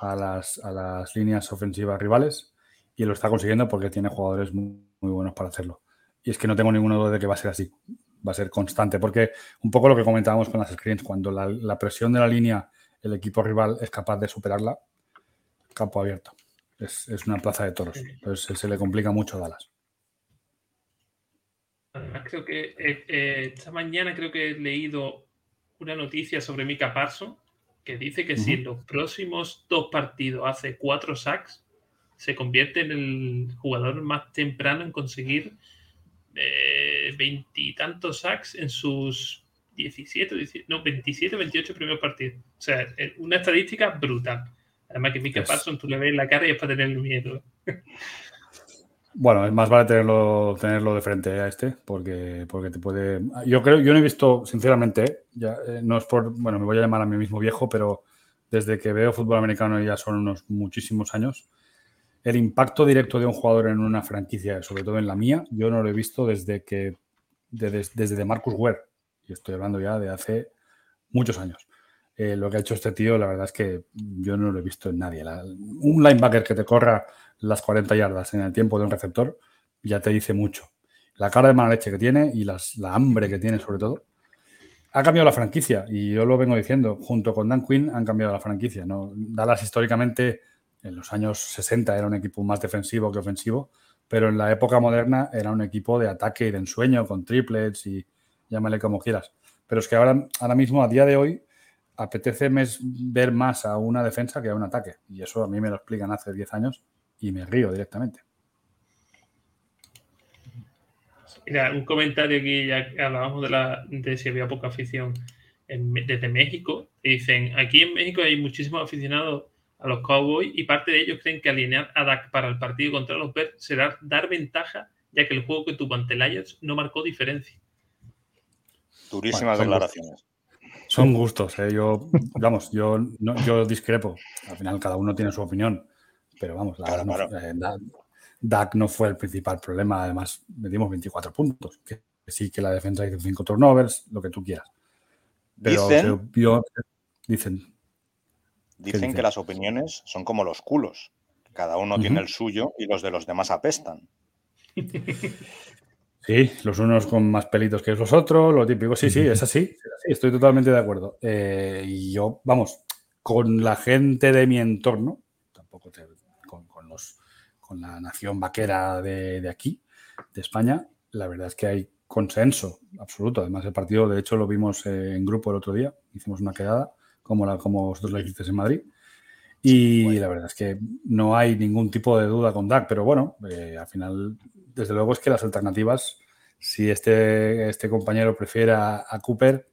a las, a las líneas ofensivas rivales y lo está consiguiendo porque tiene jugadores muy, muy buenos para hacerlo. Y es que no tengo ninguna duda de que va a ser así, va a ser constante, porque un poco lo que comentábamos con las screens, cuando la, la presión de la línea, el equipo rival es capaz de superarla, campo abierto. Es, es una plaza de toros. Entonces se, se le complica mucho a Dallas. Además, creo que eh, eh, esta mañana creo que he leído una noticia sobre Mika Parson que dice que si en los próximos dos partidos hace cuatro sacks, se convierte en el jugador más temprano en conseguir eh, veintitantos sacks en sus 17, 17, no, 27, 28 primeros partidos. O sea, una estadística brutal. Además que Mika Es- Parson tú le ves la cara y es para tenerle miedo. [LAUGHS] ¿eh? Bueno, es más vale tenerlo, tenerlo de frente a este, porque, porque te puede. Yo creo, yo no he visto, sinceramente, ¿eh? ya, eh, no es por. Bueno, me voy a llamar a mí mismo viejo, pero desde que veo fútbol americano ya son unos muchísimos años. El impacto directo de un jugador en una franquicia, sobre todo en la mía, yo no lo he visto desde que. de- des- desde de Marcus Ware. Y estoy hablando ya de hace muchos años. Eh, lo que ha hecho este tío, la verdad es que yo no lo he visto en nadie. Un linebacker que te corra las 40 yardas en el tiempo de un receptor ya te dice mucho. La cara de mala leche que tiene y las- la hambre que tiene, sobre todo. Ha cambiado la franquicia y yo lo vengo diciendo. Junto con Dan Quinn han cambiado la franquicia. ¿no? Dallas históricamente en los años 60 era un equipo más defensivo que ofensivo, pero en la época moderna era un equipo de ataque y de ensueño con triplets y llámale como quieras. Pero es que ahora, ahora mismo, a día de hoy, apetece mes- ver más a una defensa que a un ataque. Y eso a mí me lo explican hace 10 años y me río directamente. Mira, un comentario aquí, ya que hablábamos de, la, de si había poca afición en- desde México. Dicen, aquí en México hay muchísimos aficionados a los Cowboys y parte de ellos creen que alinear a Dak para el partido contra los Bears será dar ventaja, ya que el juego que tuvo ante Lions no marcó diferencia. Durísimas Bueno, declaraciones. Son gustos, ¿eh? yo, vamos, yo, no- yo discrepo. Al final cada uno tiene su opinión, pero vamos, la Claro, verdad no- eh, Da- Dak no fue el principal problema. Además, metimos 24 puntos. Que sí que la defensa hizo 5 turnovers, lo que tú quieras. Pero Dicen- vio- dicen, Dicen dicen? que las opiniones son como los culos. Cada uno tiene el suyo y los de los demás apestan. [LAUGHS] Sí, los unos con más pelitos que los otros, lo típico. Sí, sí, es así. es así, estoy totalmente de acuerdo. Eh, y yo, vamos, con la gente de mi entorno, tampoco te- con, con los, con la nación vaquera de, de aquí, de España, la verdad es que hay consenso absoluto. Además, el partido, de hecho, lo vimos eh, en grupo el otro día. Hicimos una quedada, como, la, como vosotros la hicisteis en Madrid. Y la verdad es que no hay ningún tipo de duda con Dak, pero bueno, eh, al final, desde luego es que las alternativas, si este, este compañero prefiere a, a Cooper,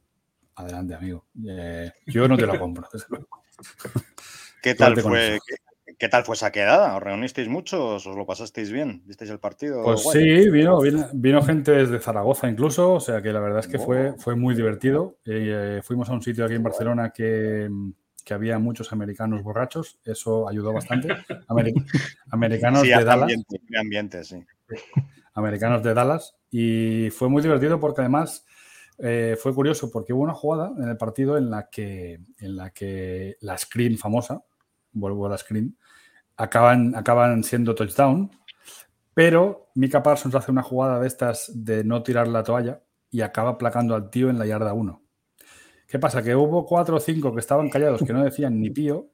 adelante, amigo. Eh, yo no te lo compro, desde luego. [LAUGHS] ¿Qué tal, fue, qué, qué tal fue esa quedada? ¿Os reunisteis muchos? ¿Os lo pasasteis bien? ¿Visteis el partido? Pues guay? sí, vino, vino, vino gente desde Zaragoza incluso, o sea que la verdad es que fue, Oh. fue muy divertido. Eh, fuimos a un sitio aquí en Barcelona que, que había muchos americanos borrachos, eso ayudó bastante. Ameri- [LAUGHS] americanos Sí, de Dallas. ambiente, sí. [LAUGHS] americanos de Dallas y fue muy divertido porque además eh, fue curioso porque hubo una jugada en el partido en la que, en la, que la screen famosa, vuelvo a la screen, acaban, acaban siendo touchdown, pero Mika Parsons hace una jugada de estas de no tirar la toalla y acaba placando al tío en la yarda 1. ¿Qué pasa? Que hubo cuatro o cinco que estaban callados, que no decían ni pío,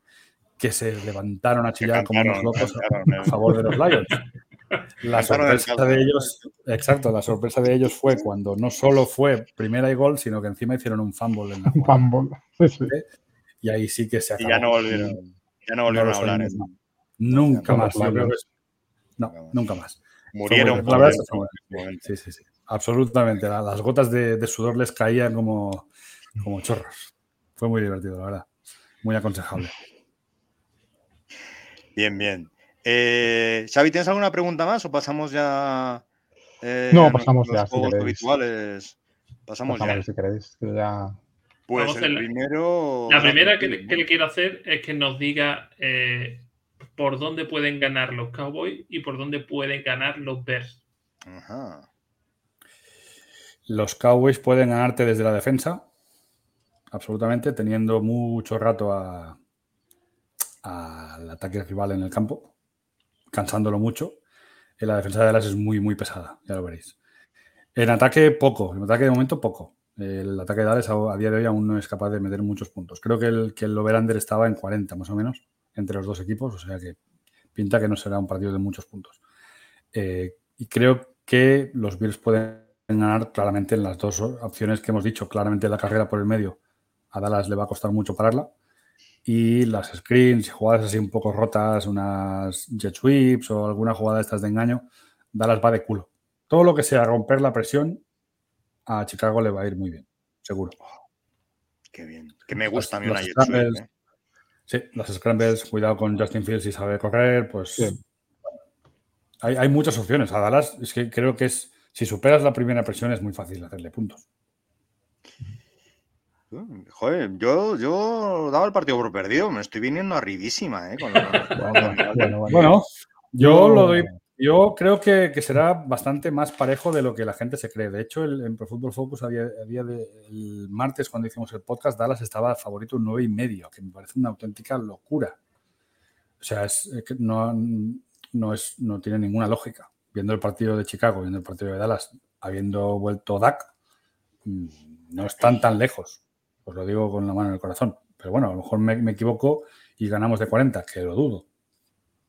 que se levantaron a chillar como unos locos a eh. favor de los Lions. La sorpresa de ellos, exacto, la sorpresa de ellos fue cuando no solo fue primera y gol, sino que encima hicieron un fumble en la jugada. fumble. [LAUGHS] Sí, sí. Y ahí sí que se Y acabó. ya no volvieron, ya no volvieron a hablar. ¿eh? no. Nunca más. yo es- No, nunca más. Murieron por la. Sí, sí, sí. Absolutamente. La- Las gotas de, de sudor les caían como, como chorros. Fue muy divertido, la verdad. Muy aconsejable. Bien, bien. Eh, Xavi, ¿tienes alguna pregunta más o pasamos ya? eh, No, a pasamos ya, si juegos queréis. habituales? Pasamos Pasamos, ya. si queréis, que ya. Pues Vamos el la- primero. La primera que, le- que le quiero hacer es que nos diga eh, por dónde pueden ganar los Cowboys y por dónde pueden ganar los Bears. Ajá. Los Cowboys pueden ganarte desde la defensa, absolutamente, teniendo mucho rato a- al ataque rival en el campo, cansándolo mucho. En la defensa de Dallas es muy, muy pesada, ya lo veréis. En ataque, poco. En ataque, de momento, poco. El ataque de Dallas a, a día de hoy aún no es capaz de meter muchos puntos. Creo que el, que el over-under estaba en 40, más o menos, entre los dos equipos, o sea que pinta que no será un partido de muchos puntos. Eh, y creo que los Bills pueden ganar claramente en las dos opciones que hemos dicho. Claramente la carrera por el medio a Dallas le va a costar mucho pararla. Y las screens, jugadas así un poco rotas, unas jet sweeps o alguna jugada de estas de engaño, Dallas va de culo. Todo lo que sea romper la presión a Chicago le va a ir muy bien, seguro. Qué bien. Que me gusta a mí Los- una jet sweep. ¿eh? Sí, las scrambles, cuidado con Justin Fields si sabe correr, pues hay, hay muchas opciones. A Dallas es que creo que es, si superas la primera presión es muy fácil hacerle puntos. Joder, yo, yo daba el partido por perdido. Me estoy viniendo arribísima, ¿eh? Con [LAUGHS] Bueno, bueno. Bueno, yo lo doy. Yo creo que, que será bastante más parejo de lo que la gente se cree. De hecho, el, en Pro Football Focus a día, a día de, el martes, cuando hicimos el podcast, Dallas estaba favorito un 9 y medio, que me parece una auténtica locura. O sea, es, no, no, es, no tiene ninguna lógica. Viendo el partido de Chicago, viendo el partido de Dallas, habiendo vuelto Dak, mm, no están tan lejos. Os lo digo con la mano en el corazón. Pero bueno, a lo mejor me, me equivoco y ganamos de 40, que lo dudo.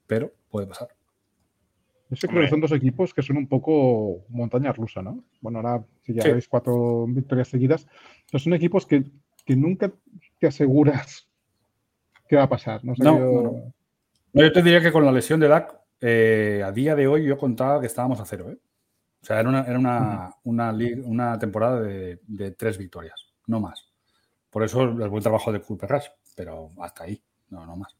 Pero puede pasar. Yo creo que son dos equipos que son un poco montaña rusa, ¿no? Bueno, ahora si ya Sí. veis cuatro victorias seguidas, pero son equipos que, que nunca te aseguras qué va a pasar. No, sé No, yo- no, no. No, yo te diría que con la lesión de Dak, eh, a día de hoy yo contaba que estábamos a cero. ¿eh? O sea, era una, era una, una, li- una temporada de, de tres victorias, no más. Por eso el buen trabajo de Cooper Rush, pero hasta ahí, no, no más.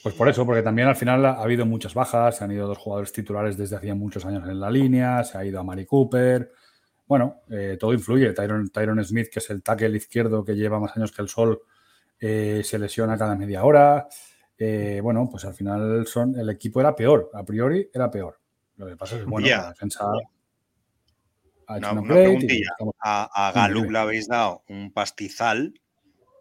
Pues por eso, porque también al final ha habido muchas bajas, se han ido dos jugadores titulares desde hacía muchos años en la línea, se ha ido a Mari Cooper. Bueno, eh, todo influye. Tyron, Tyron Smith, que es el tackle izquierdo que lleva más años que el sol, eh, se lesiona cada media hora. Eh, bueno, pues al final son, el equipo era peor, a priori era peor. Lo que pasa es que, bueno, la defensa ha hecho Una, preguntilla. A, a dime. le habéis dado un pastizal,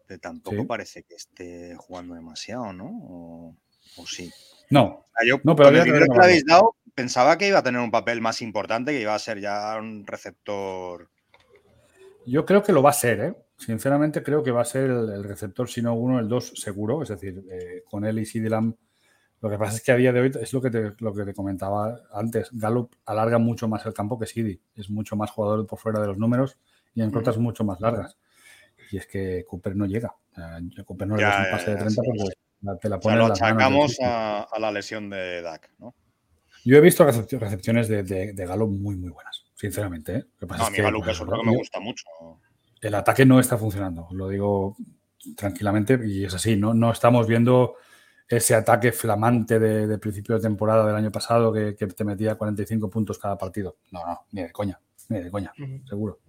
que tampoco Sí. parece que esté jugando demasiado, ¿no? O, o sí. No, O sea, yo No, pero con el había que dinero que le habéis dado, pensaba que iba a tener un papel más importante, que iba a ser ya un receptor. Yo creo que lo va a ser, ¿eh? Sinceramente creo que va a ser el, el receptor, si no uno, el dos seguro. Es decir, eh, con él y Lamb. Lo que pasa es que a día de hoy es lo que te, lo que te comentaba antes. Gallup alarga mucho más el campo que CD. Es mucho más jugador por fuera de los números y en cortas mucho más largas. Y es que Cooper no llega. O sea, Cooper no le das un pase de ya, 30 sí. porque te la O sea, pone lo las achacamos equipo. a, a la lesión de Dak, ¿no? Yo he visto recep- recepciones de, de, de Gallup muy, muy buenas, sinceramente. ¿eh? Lo que pasa No, a es mí que, Gallup es otro que me gusta mucho. el ataque no está funcionando, lo digo tranquilamente y es así, no, no estamos viendo ese ataque flamante de, de principio de temporada del año pasado que, que te metía 45 puntos cada partido. No, no, ni de coña, ni de coña, seguro.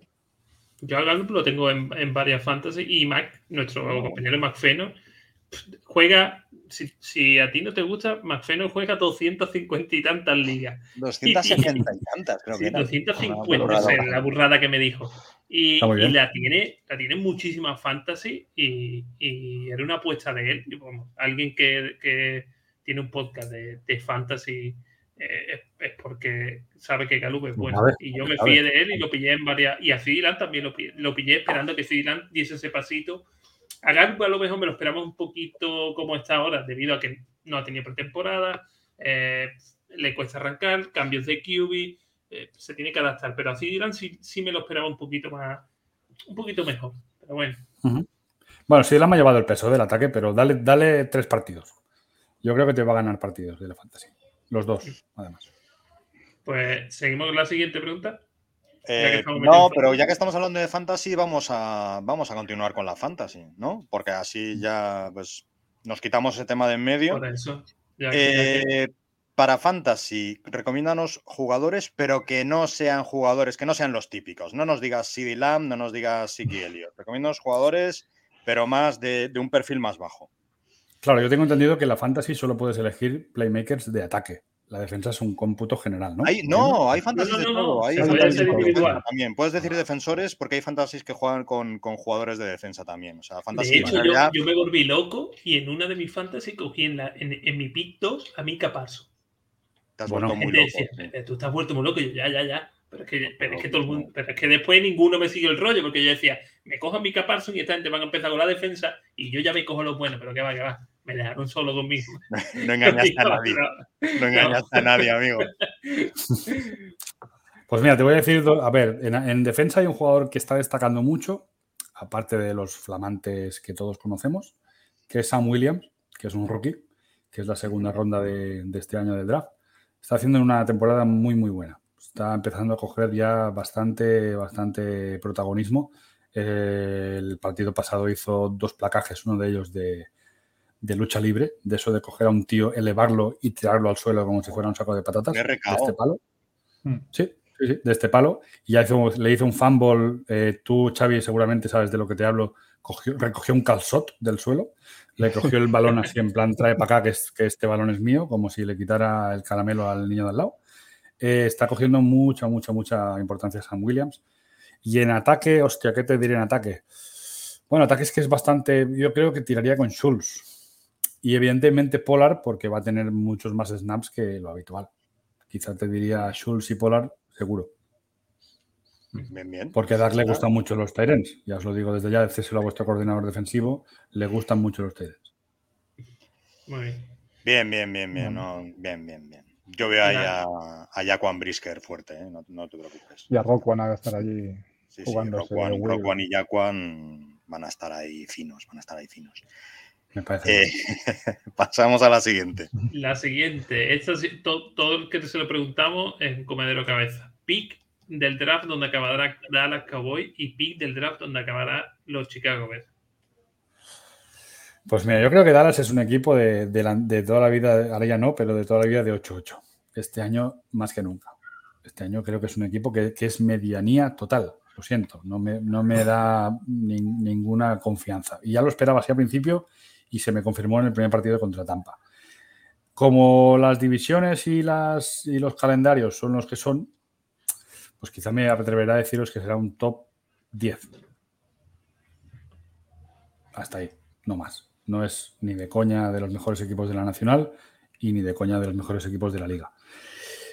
Yo a Gallup lo tengo en, en varias fantasy y Mac, nuestro compañero MacFeno, juega, si, si a ti no te gusta, MacFeno juega 250 y tantas ligas. 270 y tantas, creo Sí, que era. 250, Una burrada. esa es la burrada que me dijo. Y, la tiene, la tiene muchísima fantasy y, y era una apuesta de él. Y, vamos, alguien que, que tiene un podcast de, de fantasy eh, es, es porque sabe que Gallup es bueno. Y yo me fié de él y lo pillé en varias. Y a Fidiland también lo pillé, lo pillé esperando que Fidiland diese ese pasito. A Gallup a lo mejor me lo esperamos un poquito como está ahora, debido a que no ha tenido pretemporada, eh, le cuesta arrancar, cambios de QB, eh, se tiene que adaptar. Pero a Fidiland sí, sí me lo esperaba un poquito más, un poquito mejor. Pero bueno, Bueno, sí, él me ha llevado el peso del ataque, pero dale, dale tres partidos. Yo creo que te va a ganar partidos de la fantasy. Los dos, además. pues seguimos con la siguiente pregunta. Eh, no, pero ya que estamos hablando de fantasy, vamos a, vamos a continuar con la fantasy, ¿no? Porque así ya pues, nos quitamos ese tema de en medio. Por eso. ya que- ya que- Eh, para fantasy, recomiéndanos jugadores, pero que no sean jugadores, que no sean los típicos. No nos digas CD Lamb, no nos digas Siki Elliott. Recomiéndanos jugadores, pero más de, de un perfil más bajo. Claro, yo tengo entendido que en la fantasy solo puedes elegir playmakers de ataque. La defensa es un cómputo general, ¿no? Hay- no, hay fantasies no, de no, todo. Hay también. Puedes decir defensores porque hay fantasies que juegan con, con jugadores de defensa también. O sea, De fantasy hecho, yo, me volví loco y en una de mis fantasy cogí en, la, en, en mi pick 2 a Mika Parso. Te has Bueno, vuelto muy loco. decía, sí. "Eh, tú estás vuelto muy loco. Yo, ya, ya, ya. Pero es que, pero es que todo el mundo, pero es que después ninguno me siguió el rollo, porque yo decía, me cojan mi Parson y esta gente van a empezar con la defensa y yo ya me cojo los buenos, pero que va, que va. Me dejaron solo conmigo. [LAUGHS] No engañaste a [LAUGHS] nadie. No engañaste a nadie, amigo. [LAUGHS] Pues mira, te voy a decir, a ver, en, en defensa hay un jugador que está destacando mucho, aparte de los flamantes que todos conocemos, que es Sam Williams, que es un rookie, que es la segunda ronda de, de este año del draft. Está haciendo una temporada muy, muy buena. Está empezando a coger ya bastante, bastante protagonismo. Eh, el partido pasado hizo dos placajes, uno de ellos de, de lucha libre, de eso de coger a un tío, elevarlo y tirarlo al suelo como si fuera un saco de patatas. Qué De este palo. Hmm. Sí, sí, sí, de este palo. Y ya hizo- le hizo un fumble. eh, tú, Xavi, seguramente sabes de lo que te hablo. Cogió- recogió un calzot del suelo, le cogió el balón así en plan, trae para acá que, es- que este balón es mío, como si le quitara el caramelo al niño de al lado. Eh, está cogiendo mucha, mucha, mucha importancia Sam Williams. Y en ataque, hostia, ¿qué te diré en ataque? Bueno, ataque es que es bastante, yo creo que tiraría con Schulz. Y evidentemente Polar, porque va a tener muchos más snaps que lo habitual. Quizá te diría Schulz y Polar, seguro. Bien, bien. Porque a Dak le gustan mucho los Tyrants. Ya os lo digo desde ya, decíselo a vuestro coordinador defensivo, le gustan mucho los Tyrants. Muy bien. Bien, bien, bien, bien. no, bien, bien, bien. Yo veo ahí a, a Jaquan Brisker fuerte, ¿eh? no, no te preocupes. Y a Rock van a estar allí. Sí, sí, jugándose Roquan. Roquan y Jaquan van a estar ahí finos, van a estar ahí finos. Me parece. Eh, [LAUGHS] pasamos a la siguiente. La siguiente, esta sí- to- todo el que se lo preguntamos es un comedero cabeza. Pick del draft donde acabará Dallas Cowboy y pick del draft donde acabará los Chicago Bears. Pues mira, yo creo que Dallas es un equipo de, de toda la vida, ahora ya no, pero de toda la vida de 8-8. Este año más que nunca. Este año creo que es un equipo que, que es medianía total. Lo siento, no me, no me da ni- ninguna confianza. Y ya lo esperaba así al principio y se me confirmó en el primer partido contra Tampa. Como las divisiones y, las, y los calendarios son los que son, pues quizá me atreverá a deciros que será un top 10. Hasta ahí, no más. No es ni de coña de los mejores equipos de la Nacional y ni de coña de los mejores equipos de la Liga.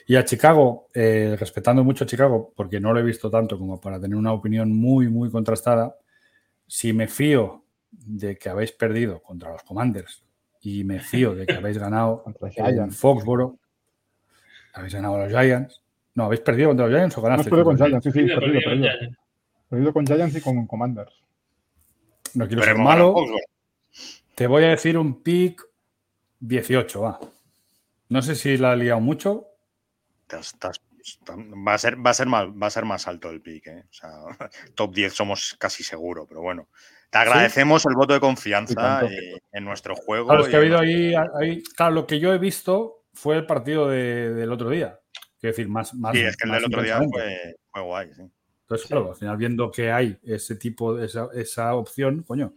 Y a Chicago, eh, respetando mucho a Chicago, porque no lo he visto tanto como para tener una opinión muy, muy contrastada, si me fío de que habéis perdido contra los Commanders y me fío de que habéis ganado [LAUGHS] en. Foxboro, habéis ganado a los Giants. No, ¿habéis perdido contra los Giants o Hemos ganasteis? perdido con contra los Giants, sí, sí, Perdido, perdido, perdido, perdido. ya. Perdido con Giants y con Commanders. No quiero Pero ser malo. Te voy a decir un pick 18, va. No sé si la he liado mucho. Estás- va, a ser, va, a ser más, va a ser más alto el pick. ¿eh? O sea, [LAUGHS] top 10 somos casi seguro, pero bueno. Te agradecemos el voto de confianza eh, en nuestro juego. Claro, es y que ha en habido nuestro- ahí, ahí- Claro, lo que yo he visto fue el partido de- del otro día. Quiero decir, más. más Sí, es que el más del otro día fue, fue guay. Sí. Entonces, claro, al final viendo que hay ese tipo, esa, esa opción, coño.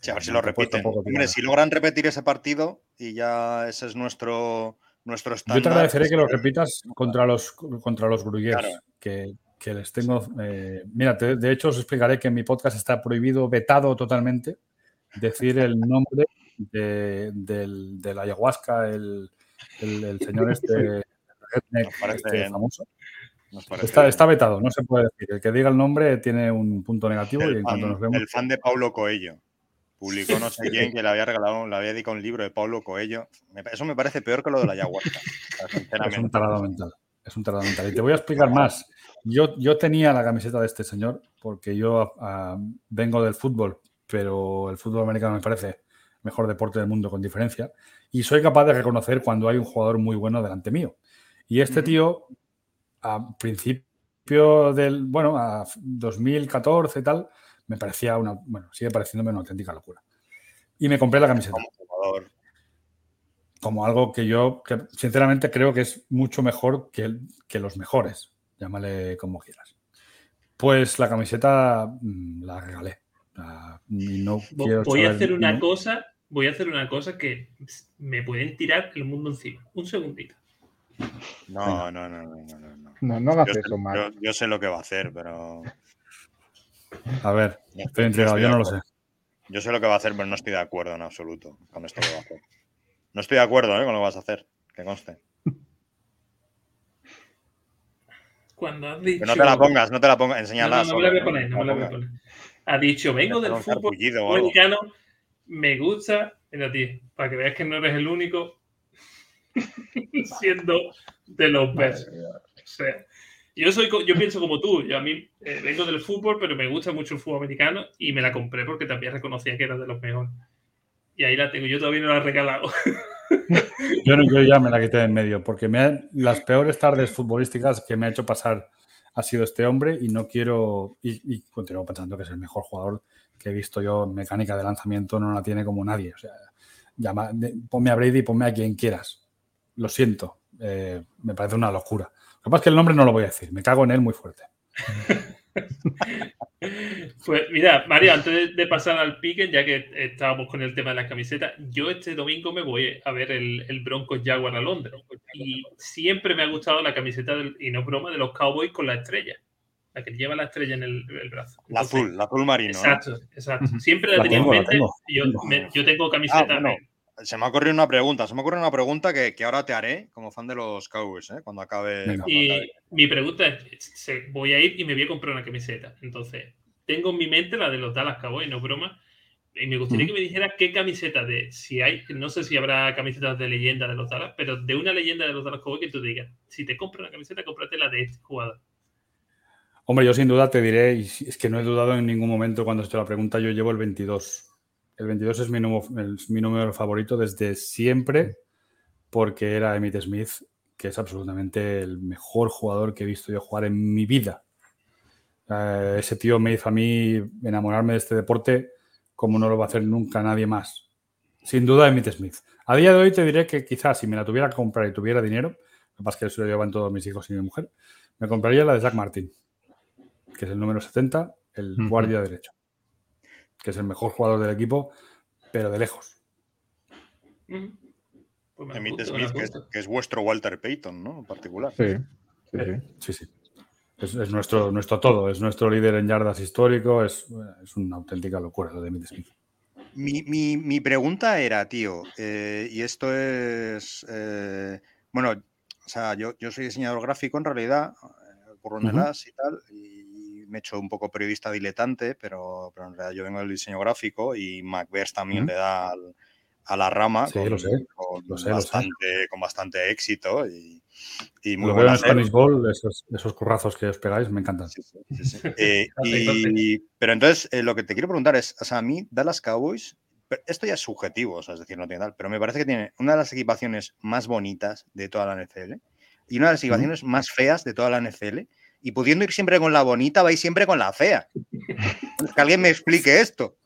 Sí, a ver si lo repiten. Hombre, si logran repetir ese partido y ya ese es nuestro, nuestro estándar. Yo te agradecería que lo pues, repitas contra los, contra los Gruyers, Claro. que, que les tengo. eh, mira, te- de hecho, os explicaré que en mi podcast está prohibido, vetado totalmente, decir el nombre de, del, del ayahuasca, el, el- el señor este, este famoso. Está, vetado, no se puede decir. El que diga el nombre tiene un punto negativo y el, cuanto fan, nos vemos. el fan de Paulo Coelho. Publicó no sé quién que le había regalado, le había dedicado un libro de Paulo Coelho. Me- Eso me parece peor que lo de la ayahuasca. [LAUGHS] Es un tarado mental. Es un tarado mental. Y te voy a explicar más. Yo, yo tenía la camiseta de este señor porque yo ah, vengo del fútbol, pero el fútbol americano me parece mejor deporte del mundo con diferencia. Y soy capaz de reconocer cuando hay un jugador muy bueno delante mío. Y este tío, a principio del, bueno, a 2014 y tal, me parecía una, bueno, sigue pareciéndome una auténtica locura. Y me compré la camiseta Como jugador. como algo que yo, que sinceramente creo que es mucho mejor que, que los mejores, llámale como quieras. Pues la camiseta mm, la regalé. No quiero Voy a hacer una no- cosa, voy a hacer una cosa que me pueden tirar el mundo encima. Un segundito. No, no, no, no, no, no, no. No, hagas Yo, sé, eso, Mark. yo- yo sé lo que va a hacer, pero. A ver, no estoy entregado, estoy yo no lo sé. Yo sé lo que va a hacer, pero no estoy de acuerdo en absoluto con esto que va a hacer. No estoy de acuerdo ¿eh? con lo que vas a hacer, que conste. Cuando has dicho. Que no te la pongas, no te la pongas, enséñala. no, no me la voy a poner, no me la voy a poner. Ha dicho, vengo del fútbol sarpullido o algo. americano, me gusta, mira tío, para que veas que no eres el único [LAUGHS] siendo de los best. O sea, yo soy, yo pienso como tú, yo a mí eh, vengo del fútbol, pero me gusta mucho el fútbol americano y me la compré porque también reconocía que era de los mejores. Y ahí la tengo, yo todavía no la he regalado. [LAUGHS] Yo, no- yo ya me la quité de en medio, porque me ha- las peores tardes futbolísticas que me ha hecho pasar ha sido este hombre y no quiero, y, y continúo pensando que es el mejor jugador que he visto yo en mecánica de lanzamiento, no la tiene como nadie. O sea, llama, ponme a Brady, ponme a quien quieras. Lo siento, eh, me parece una locura. Lo que pasa es que el nombre no lo voy a decir, me cago en él muy fuerte. [LAUGHS] Pues mira, Mario, antes de, pasar al pique, ya que estábamos con el tema de las camisetas, yo este domingo me voy a ver el, el Broncos Jaguar a Londres. Y siempre me ha gustado la camiseta, del- y no es broma, de los Cowboys con la estrella. La que lleva la estrella en el, el brazo. La azul, la azul marino. ¿no? Exacto, exacto. Siempre la, La tenía en mente. tengo. Yo, me- yo tengo Ah, camiseta. bueno, se me ha ocurrido una pregunta. Se me ocurre una pregunta que, que ahora te haré como fan de los Cowboys, ¿eh? Cuando acabe. Venga. cuando Y acabe. mi pregunta es, se- voy a ir y me voy a comprar una camiseta. Entonces, tengo en mi mente la de los Dallas Cowboys, no es broma. Y me gustaría que me dijeras qué camiseta de, si hay, no sé si habrá camisetas de leyenda de los Dallas, pero de una leyenda de los Dallas Cowboys que tú digas, si te compras una camiseta, cómprate la de este jugador. Hombre, yo sin duda te diré, y es que no he dudado en ningún momento cuando he hecho la pregunta, yo llevo el 22. El 22 es mi número, es mi número favorito desde siempre, porque era Emmitt Smith, que es absolutamente el mejor jugador que he visto yo jugar en mi vida. Eh, ese tío me hizo a mí enamorarme de este deporte como no lo va a hacer nunca nadie más. Sin duda, Emmitt Smith. A día de hoy te diré que quizás si me la tuviera que comprar y tuviera dinero, lo que pasa es que eso lo llevan todos mis hijos y mi mujer, me compraría la de Jack Martin que es el número 70, el guardia derecho, que es el mejor jugador del equipo, pero de lejos. Pues me me Smith, que es, que es vuestro Walter Payton, ¿no? En particular. Sí, sí, sí. Sí, sí. Es, es nuestro, nuestro todo, es nuestro líder en yardas histórico, es, es una auténtica locura lo de Emmitt Smith. Mi, mi- mi pregunta era, tío, eh, y esto es. eh, bueno, O sea, yo, yo soy diseñador gráfico en realidad, eh, por en el Ujú. AS y tal, y me he hecho un poco periodista diletante, pero, pero en realidad yo vengo del diseño gráfico y Macverse también le da al- a la rama Sí, con, lo sé, con lo sé, lo sé. bastante, con bastante éxito y, y muy Lo Ball, esos, esos currazos que os pegáis, me encantan. Sí, sí. [LAUGHS] Eh, y- pero entonces, eh, lo que te quiero preguntar es, o sea, a mí, Dallas Cowboys, esto ya es subjetivo, o sea, es decir, no tiene tal, pero me parece que tiene una de las equipaciones más bonitas de toda la NFL y una de las equipaciones más feas de toda la NFL. Y pudiendo ir siempre con la bonita, vais siempre con la fea. Que alguien me explique esto.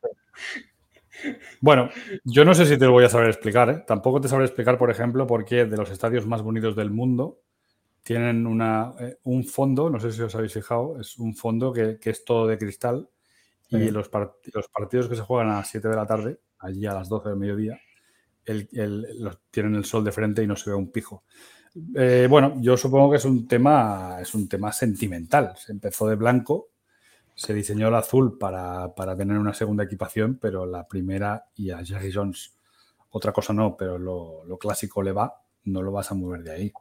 Bueno, yo no sé si te lo voy a saber explicar. ¿eh? Tampoco te sabré explicar, por ejemplo, por qué de los estadios más bonitos del mundo tienen una, eh, un fondo, no sé si os habéis fijado, es un fondo que, que es todo de cristal y los, part- los partidos que se juegan a las 7 de la tarde, allí a las 12 del mediodía, el- el- los- tienen el sol de frente y no se ve un pijo. Eh, bueno, yo supongo que es un tema, es un tema sentimental. Se empezó de blanco, se diseñó el azul para, para tener una segunda equipación, pero la primera y a Jerry Jones otra cosa no, pero lo, lo clásico le va, no lo vas a mover de ahí.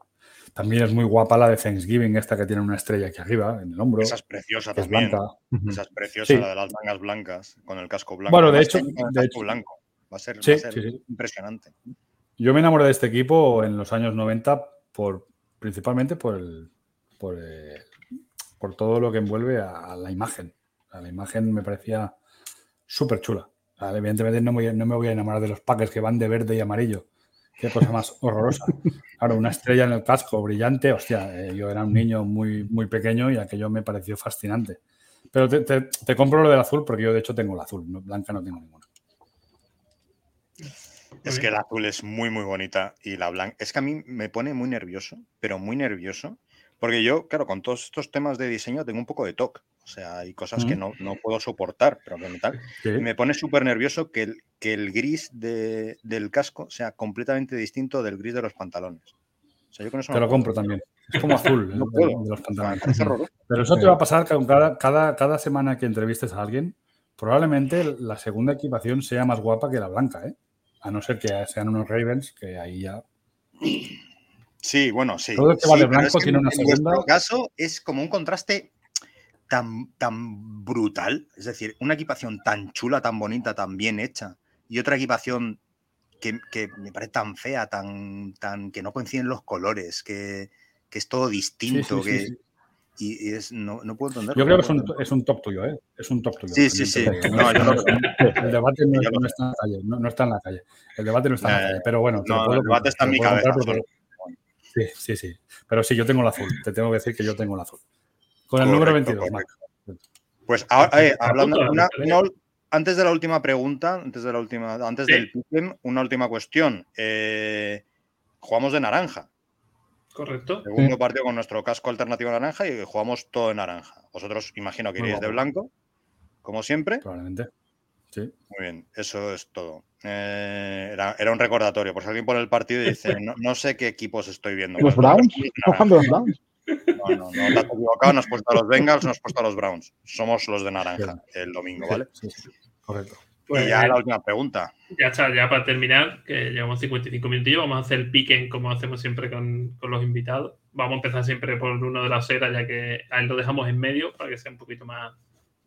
También es muy guapa la de Thanksgiving, esta que tiene una estrella aquí arriba, en el hombro, Esa es preciosa es también. blanca. Esa es preciosa, Sí. la de las mangas blancas, con el casco blanco. Bueno, de hecho- de casco hecho- blanco. Va a ser, Sí, va a ser sí, sí. impresionante. Yo me enamoré de este equipo en los años 90 por, principalmente por, el, por, eh, por todo lo que envuelve a, a la imagen. A la imagen me parecía súper chula. Evidentemente no me, voy a- no me voy a enamorar de los Packers que van de verde y amarillo. Qué cosa más [LAUGHS] horrorosa. Claro, una estrella en el casco brillante. Hostia, eh, yo era un niño muy, muy pequeño y aquello me pareció fascinante. Pero te, te- te compro lo del azul porque yo de hecho tengo el azul. blanca no tengo ninguna. Es que el azul es muy, muy bonita y la blanca. Es que a mí me pone muy nervioso, pero muy nervioso, porque yo, claro, con todos estos temas de diseño tengo un poco de TOC. O sea, hay cosas que no, no puedo soportar, pero que me tal. Sí. Y me pone súper nervioso que el, que el gris de- del casco sea completamente distinto del gris de los pantalones. O sea, yo con eso Te no lo puedo. compro también. Es como azul [LAUGHS] No de- de los O sea. [LAUGHS] Pero eso te va a pasar cada, cada, cada semana que entrevistes a alguien. Probablemente la segunda equipación sea más guapa que la blanca, ¿eh? A no ser que sean unos Ravens, que ahí ya. Sí, bueno, sí. Todo el que va Sí, de blanco es que tiene una en vuestro segunda. caso es como un contraste tan, tan brutal. Es decir, una equipación tan chula, tan bonita, tan bien hecha, y otra equipación que, que me parece tan fea, tan, tan que no coinciden los colores, que, que es todo Sí, sí, distinto. sí, que, sí. Y, es, no, no puedo entenderlo. Yo creo que es un, es un top tuyo, ¿eh? Es un top tuyo. Sí, sí, sí. No, yo lo- El debate [LAUGHS] no, está en la calle. No, no está en la calle. El debate no está en la ya, calle. Pero bueno, No, puedo el debate está en mi cabeza. comprar. Sí, sí, sí. Pero sí, yo tengo el azul. Te tengo que decir que yo tengo el azul. Con el número Correcto, 22, Mac. Pues ahora, eh, hablando, una- antes de la última pregunta, antes de la última, antes Sí. del una última cuestión. Eh, jugamos de naranja. Correcto. Segundo partido con nuestro casco alternativo naranja y jugamos todo de naranja. Vosotros imagino que iréis de blanco, como siempre. Probablemente. Sí. Muy bien, eso es todo. Eh, era, era un recordatorio, por si alguien pone el partido y dice, no, no sé qué equipos estoy viendo. ¿Los Browns? pues, ¿Estás jugando los Browns? No, no, no, te has equivocado, no has puesto a los Bengals, no has puesto a los Browns. Somos los de naranja el domingo, ¿vale? Sí, sí. Correcto. Pues y ya la última pregunta. ya está, ya para terminar, que llevamos 55 minutillos, vamos a hacer el piquen como hacemos siempre con, con los invitados. Vamos a empezar siempre por uno de la acera, ya que a él lo dejamos en medio para que sea un poquito más,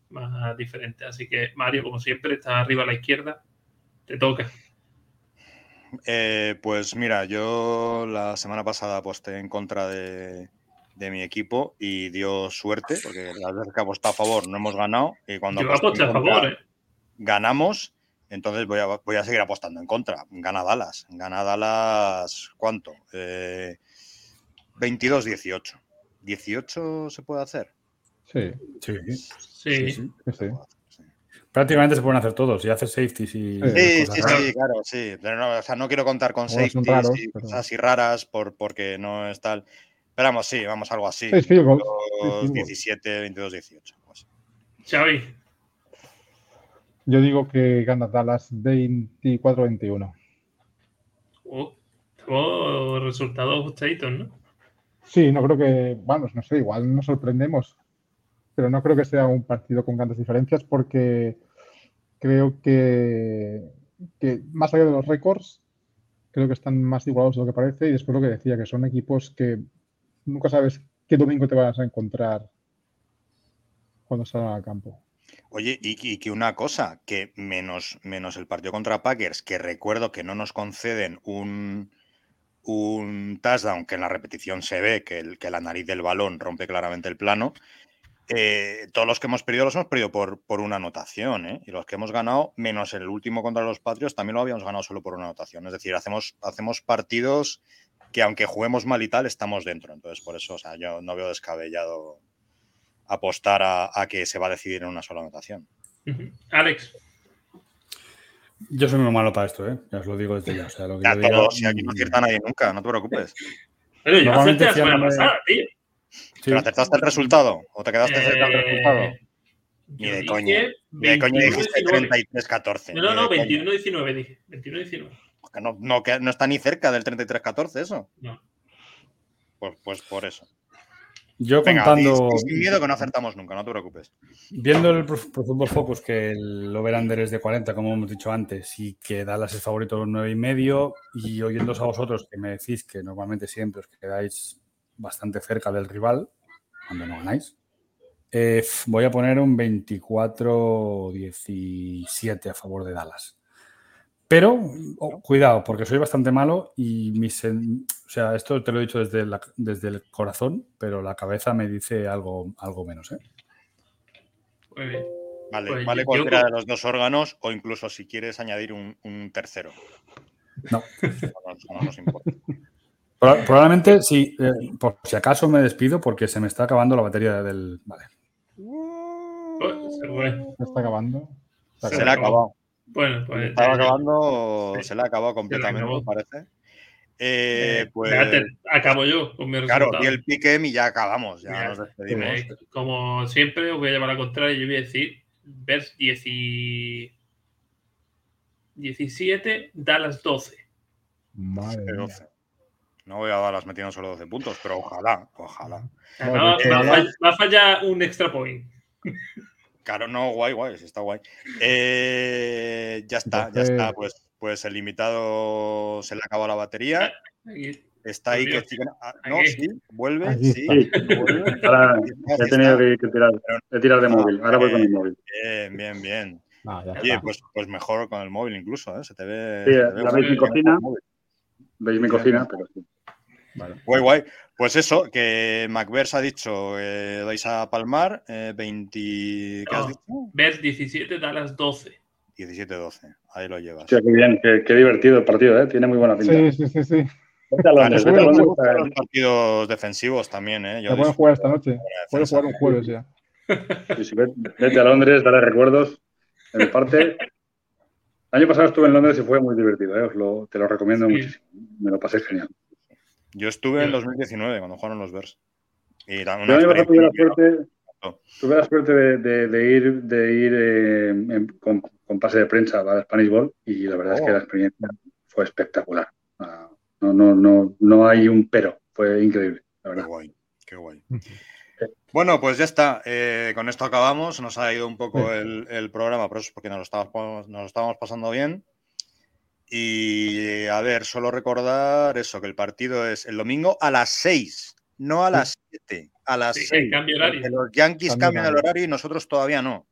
más diferente. Así que Mario, como siempre, está arriba a la izquierda. Te toca. Eh, pues mira, yo la semana pasada aposté en contra de, de mi equipo y dio suerte, porque las veces que apostado a favor no hemos ganado y cuando Yo aposté aposté a contra favor, ¿eh? Ganamos, entonces voy a, voy a seguir apostando en contra. Gana Dallas. Gana Dallas, ¿cuánto? Eh, 22-18. ¿18 se puede hacer? Sí, Sí. Sí. sí. sí, sí. Prácticamente se pueden hacer todos. Si haces safeties y. Sí. Sí, cosas sí, raras. sí, claro, sí. Pero no, o sea, no quiero contar con Algunos safeties raros, y pero- cosas así raras por, porque no es tal. Pero vamos, sí, vamos, algo así. Los Seis field goals. 17, 22, 18. pues. Xavi, Yo digo que gana Dallas 24-21. oh, estamos resultados ajustaditos, ¿no? Sí, no creo que, vamos, no sé, igual nos sorprendemos, pero no creo que sea un partido con grandes diferencias porque creo que, que más allá de los récords, creo que están más igualados de lo que parece. Y después lo que decía, que son equipos que nunca sabes qué domingo te vas a encontrar cuando salgan al campo. Oye, y, que una cosa, que menos, menos el partido contra Packers, que recuerdo que no nos conceden un, un touchdown, que en la repetición se ve que, el- que la nariz del balón rompe claramente el plano, eh, todos los que hemos perdido los hemos perdido por, por una anotación, ¿eh? Y los que hemos ganado, menos el último contra los Patriots, también lo habíamos ganado solo por una anotación. Es decir, hacemos, hacemos partidos que aunque juguemos mal y tal, estamos dentro. Entonces, por eso, o sea, yo no veo descabellado apostar a, a que se va a decidir en una sola anotación. Alex, Yo soy muy malo para esto, ¿eh? Ya os lo digo desde ya. O sea, lo que Ya yo todos, si aquí no acierta nadie nunca, no te preocupes. [LAUGHS] pero yo Normalmente acerté la semana pasada, tío. sí. ¿Pero acertaste el resultado o te quedaste cerca del Eh, resultado? Ni de coña. Ni de coña 21, dijiste 19. 33-14. No, no, no, de coña. 21-19 dije. 21-19. Que no, no, que no está ni cerca del 33-14 eso. No. Pues, pues por eso. Yo Venga, contando, sin miedo que no acertamos nunca, no te preocupes. viendo el Pro, Football Focus, que el over-under es de 40, como hemos dicho antes, y que Dallas es favorito de un 9 y medio, y oyéndoos a vosotros que me decís que normalmente siempre os quedáis bastante cerca del rival, cuando no ganáis, eh, voy a poner un 24-17 a favor de Dallas. Pero, oh, cuidado, porque soy bastante malo y mi sen- o sea, esto te lo he dicho desde, la- desde el corazón, pero la cabeza me dice algo, algo menos. ¿eh? Muy bien. Vale, Pues vale yo- cualquiera yo- de los dos órganos o incluso si quieres añadir un, un tercero. No. [LAUGHS] No, nos- no nos importa. Proba- Probablemente, sí, eh, por si acaso me despido porque se me está acabando la batería del. Vale. Pues, se está acabando. Se ha acabado. Bueno, pues. Estaba ya- ya. acabando, Sí. se le ha acabado completamente, me parece. Eh, Eh, pues espérate, acabo yo con mi claro, resultado. di el pique y ya acabamos, ya Ya, nos despedimos. Eh, como siempre, os voy a llevar a la contraria. Yo voy a decir Vers 10 17, Dallas 12. Madre mía. 12. No voy a dar las metiendo solo 12 puntos, pero ojalá, ojalá. Va, pues, va a eh, fall- va a fallar un extra point. Claro, no, guay, guay, sí está guay. Eh, ya está, ya está. Pues, pues el invitado se le acabó la batería. Aquí. Está ahí que ah, No, sí, vuelve, sí. Vuelve. [LAUGHS] ahora he tenido que, que tirar, que tirar de móvil. Ahora voy con mi móvil. Bien, bien, bien. Ya Oye, pues, pues mejor con el móvil incluso, ¿eh? Se te ve. Sí, se te ve la veis mi el cocina. Veis mi cocina, pero sí. Guay, guay. Pues eso, que MacVers ha dicho, eh, vais a palmar, eh, 20. ¿Qué has No. dicho? Vers 17, Dallas 12. 17-12. Ahí lo llevas. Hostia, qué bien, qué, qué divertido el partido, ¿eh? Tiene muy buena pinta. Sí, sí, sí, sí. Vete a Londres, vete a Londres. los partidos defensivos también, ¿eh? Yo Se pueden jugar esta de noche. Pueden jugar un jueves ya. Sí, sí, vete, vete a Londres, dale recuerdos. Mi parte, el año pasado estuve en Londres y fue muy divertido, ¿eh? Os lo- te lo recomiendo Sí. muchísimo. Me lo pasé genial. Yo estuve en 2019 cuando jugaron los Bears. Y Yo una tuve la suerte, No. tuve la suerte de, de- de ir, de ir eh, en- con, con pase de prensa a la Spanish Bowl y la verdad es que Oh. la experiencia fue espectacular. No, no, no, no hay un pero, fue increíble, la Qué guay, qué guay. Bueno, pues ya está. Eh, con esto acabamos. Nos ha ido un poco el, el programa, pero eso es porque nos lo, estábamos, nos lo estábamos pasando bien. Y a ver, solo recordar eso, que el partido es el domingo a las 6, no a las 7, a las Sí, 6. cambio horario. Porque los Yankees cambian el horario. y nosotros todavía no.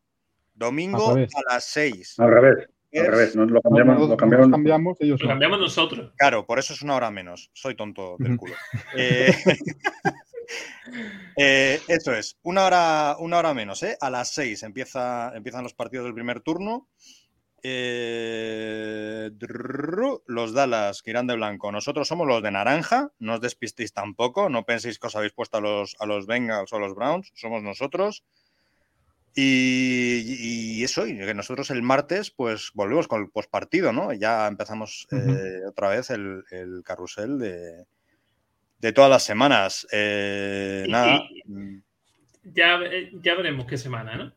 Domingo a las 6. Al revés, al revés, nos lo No, cambiamos, nosotros- lo cambiamos. nosotros cambiamos, ellos Lo no. cambiamos nosotros. Claro, por eso es una hora menos. Soy tonto [LAUGHS] del culo. Eh, [LAUGHS] eh, eso es, una hora, una hora menos, ¿eh? A las 6 empieza, empiezan los partidos del primer turno. Eh, los Dallas que irán de blanco. Nosotros somos los de naranja. No os despistéis tampoco. No penséis que os habéis puesto a los, a los Bengals o a los Browns. Somos nosotros. Y, y eso, y que nosotros el martes, pues volvemos con el postpartido, ¿no? Ya empezamos eh, otra vez el, el carrusel de, de todas las semanas. Eh, Y- nada, y- Ya, ya veremos qué semana, ¿no?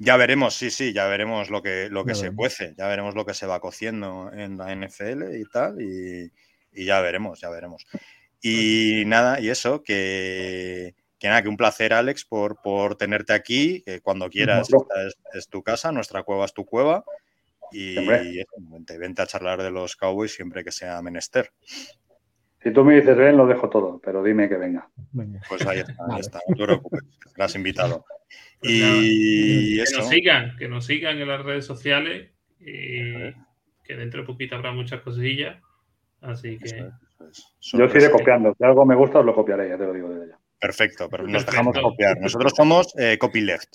Ya veremos, sí, sí, ya veremos lo que, lo que se cuece, ya veremos lo que se va cociendo en la NFL y tal, y, y ya veremos, ya veremos. Y nada, y eso, que, que nada, que un placer, Alex, por, por tenerte aquí, que cuando quieras, esta es, es tu casa, nuestra cueva es tu cueva. Y eso, vente, vente a charlar de los Cowboys siempre que sea menester. Si tú me dices ven, lo dejo todo, pero dime que venga. Venga. Pues ahí está, ahí está, no te preocupes, serás invitado. Pues Y Que eso, nos sigan, que nos sigan en las redes sociales y que dentro de poquito habrá muchas cosillas. Así eso que es, eso es. Yo os iré Sorpresa. copiando. Si algo me gusta, os lo copiaré, ya te lo digo desde ya. Perfecto, pero nos Perfecto. dejamos copiar. Nosotros somos eh, copyleft.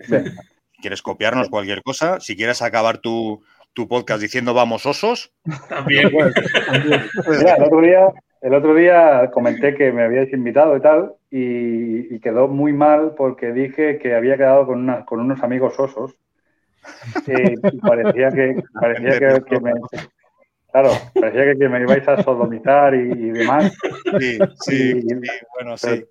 Sí. Si quieres copiarnos cualquier cosa, si quieres acabar tu, tu podcast diciendo vamos osos, también. [LAUGHS] Mira, el otro día, el otro día comenté que me habíais invitado y tal, y, y quedó muy mal porque dije que había quedado con, una- con unos amigos osos. Eh, [LAUGHS] y parecía que, parecía que, que me. Claro, parecía que, me ibais a sodomizar y, y demás. sí, sí, Y- sí, bueno, sí.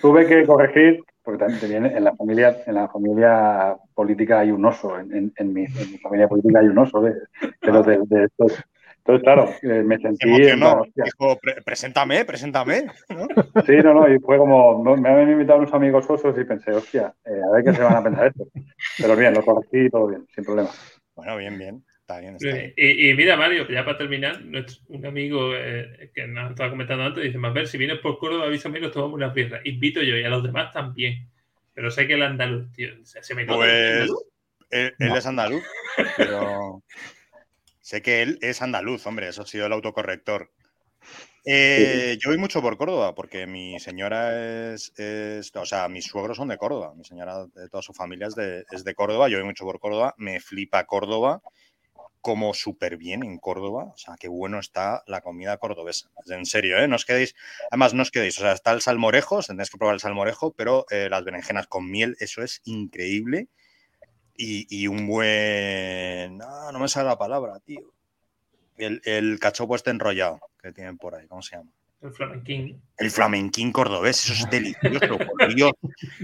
Tuve que corregir, porque también en la familia, en la familia política hay un oso, en, en- en mi, en mi familia política hay un oso de, de, de estos. Entonces, claro, eh, me Se sentí. en emocionó. hostia. Dijo, "Pre- preséntame, preséntame. ¿no? Sí, no, no, y fue como, no, me habían invitado unos amigos osos y pensé, hostia, eh, a ver qué se van a pensar esto. Pero bien, lo corregí y todo bien, sin problema. Bueno, bien, bien. Está bien, está bien. Y, y mira, Mario, ya para terminar, nuestro- un amigo eh, que nos estaba comentando antes dice: Más ver, si vienes por Córdoba, avísame y nos tomamos unas birras. Invito yo y a los demás también. Pero sé que el andaluz, tío, se, se me nota Pues él, él No. es andaluz, pero [LAUGHS] sé que él es andaluz, hombre, eso ha sido el autocorrector. Eh, yo voy mucho por Córdoba porque mi señora es, es- o sea, mis suegros son de Córdoba, mi señora de toda su familia es de, es de Córdoba, yo voy mucho por Córdoba, me flipa Córdoba, como súper bien en Córdoba, o sea, qué bueno está la comida cordobesa, en serio, ¿eh? No os quedéis, además no os quedéis, o sea, está el salmorejo, os tendréis que probar el salmorejo, pero eh, las berenjenas con miel, eso es increíble y, y un buen. No, no me sale la palabra, tío. El, el cachopo este enrollado que tienen por ahí, ¿cómo se llama? El flamenquín. El flamenquín cordobés, eso es [LAUGHS] delicioso, por Dios.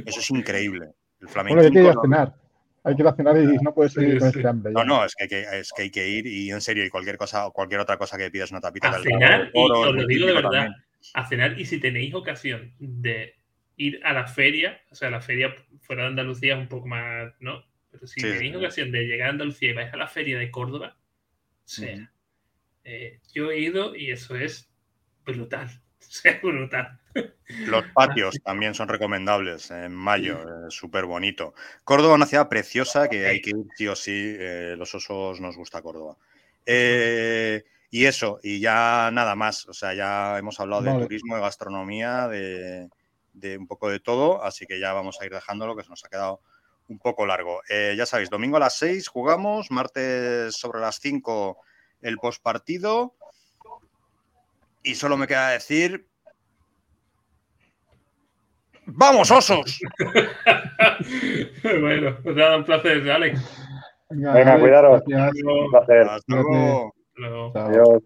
Eso es increíble. El Bueno, hay flamenquín que ir a cenar. Hay que ir a cenar y no puedes seguir Sí, con sí. este hambre. No, no, es que, hay que, es que hay que ir y en serio, y cualquier cosa, o cualquier otra cosa que pidas una tapita A cenar, y Oro, os lo digo de verdad, también. a cenar. Y si tenéis ocasión de ir a la feria, o sea, la feria fuera de Andalucía es un poco más, ¿no? Pero si Sí, tenéis sí. ocasión de llegar a Andalucía y vais a la feria de Córdoba, o sea, eh, yo he ido y eso es brutal. [LAUGHS] O sea, brutal. Los patios también son recomendables en mayo, súper bonito. Córdoba, una ciudad preciosa que hay que ir sí o sí. eh, los osos nos gusta Córdoba. Eh, y eso, y ya nada más. O sea, ya hemos hablado de turismo, de gastronomía, de, de un poco de todo, así que ya vamos a ir dejándolo, que se nos ha quedado un poco largo. Eh, ya sabéis, domingo a las 6 jugamos, martes sobre las 5 el postpartido. Y solo me queda decir. ¡Vamos, osos! [LAUGHS] bueno, pues nada, un placer, Alex. Venga, Venga, cuidaros. gracias. Un placer. Hasta luego. Luego. Chao. Adiós.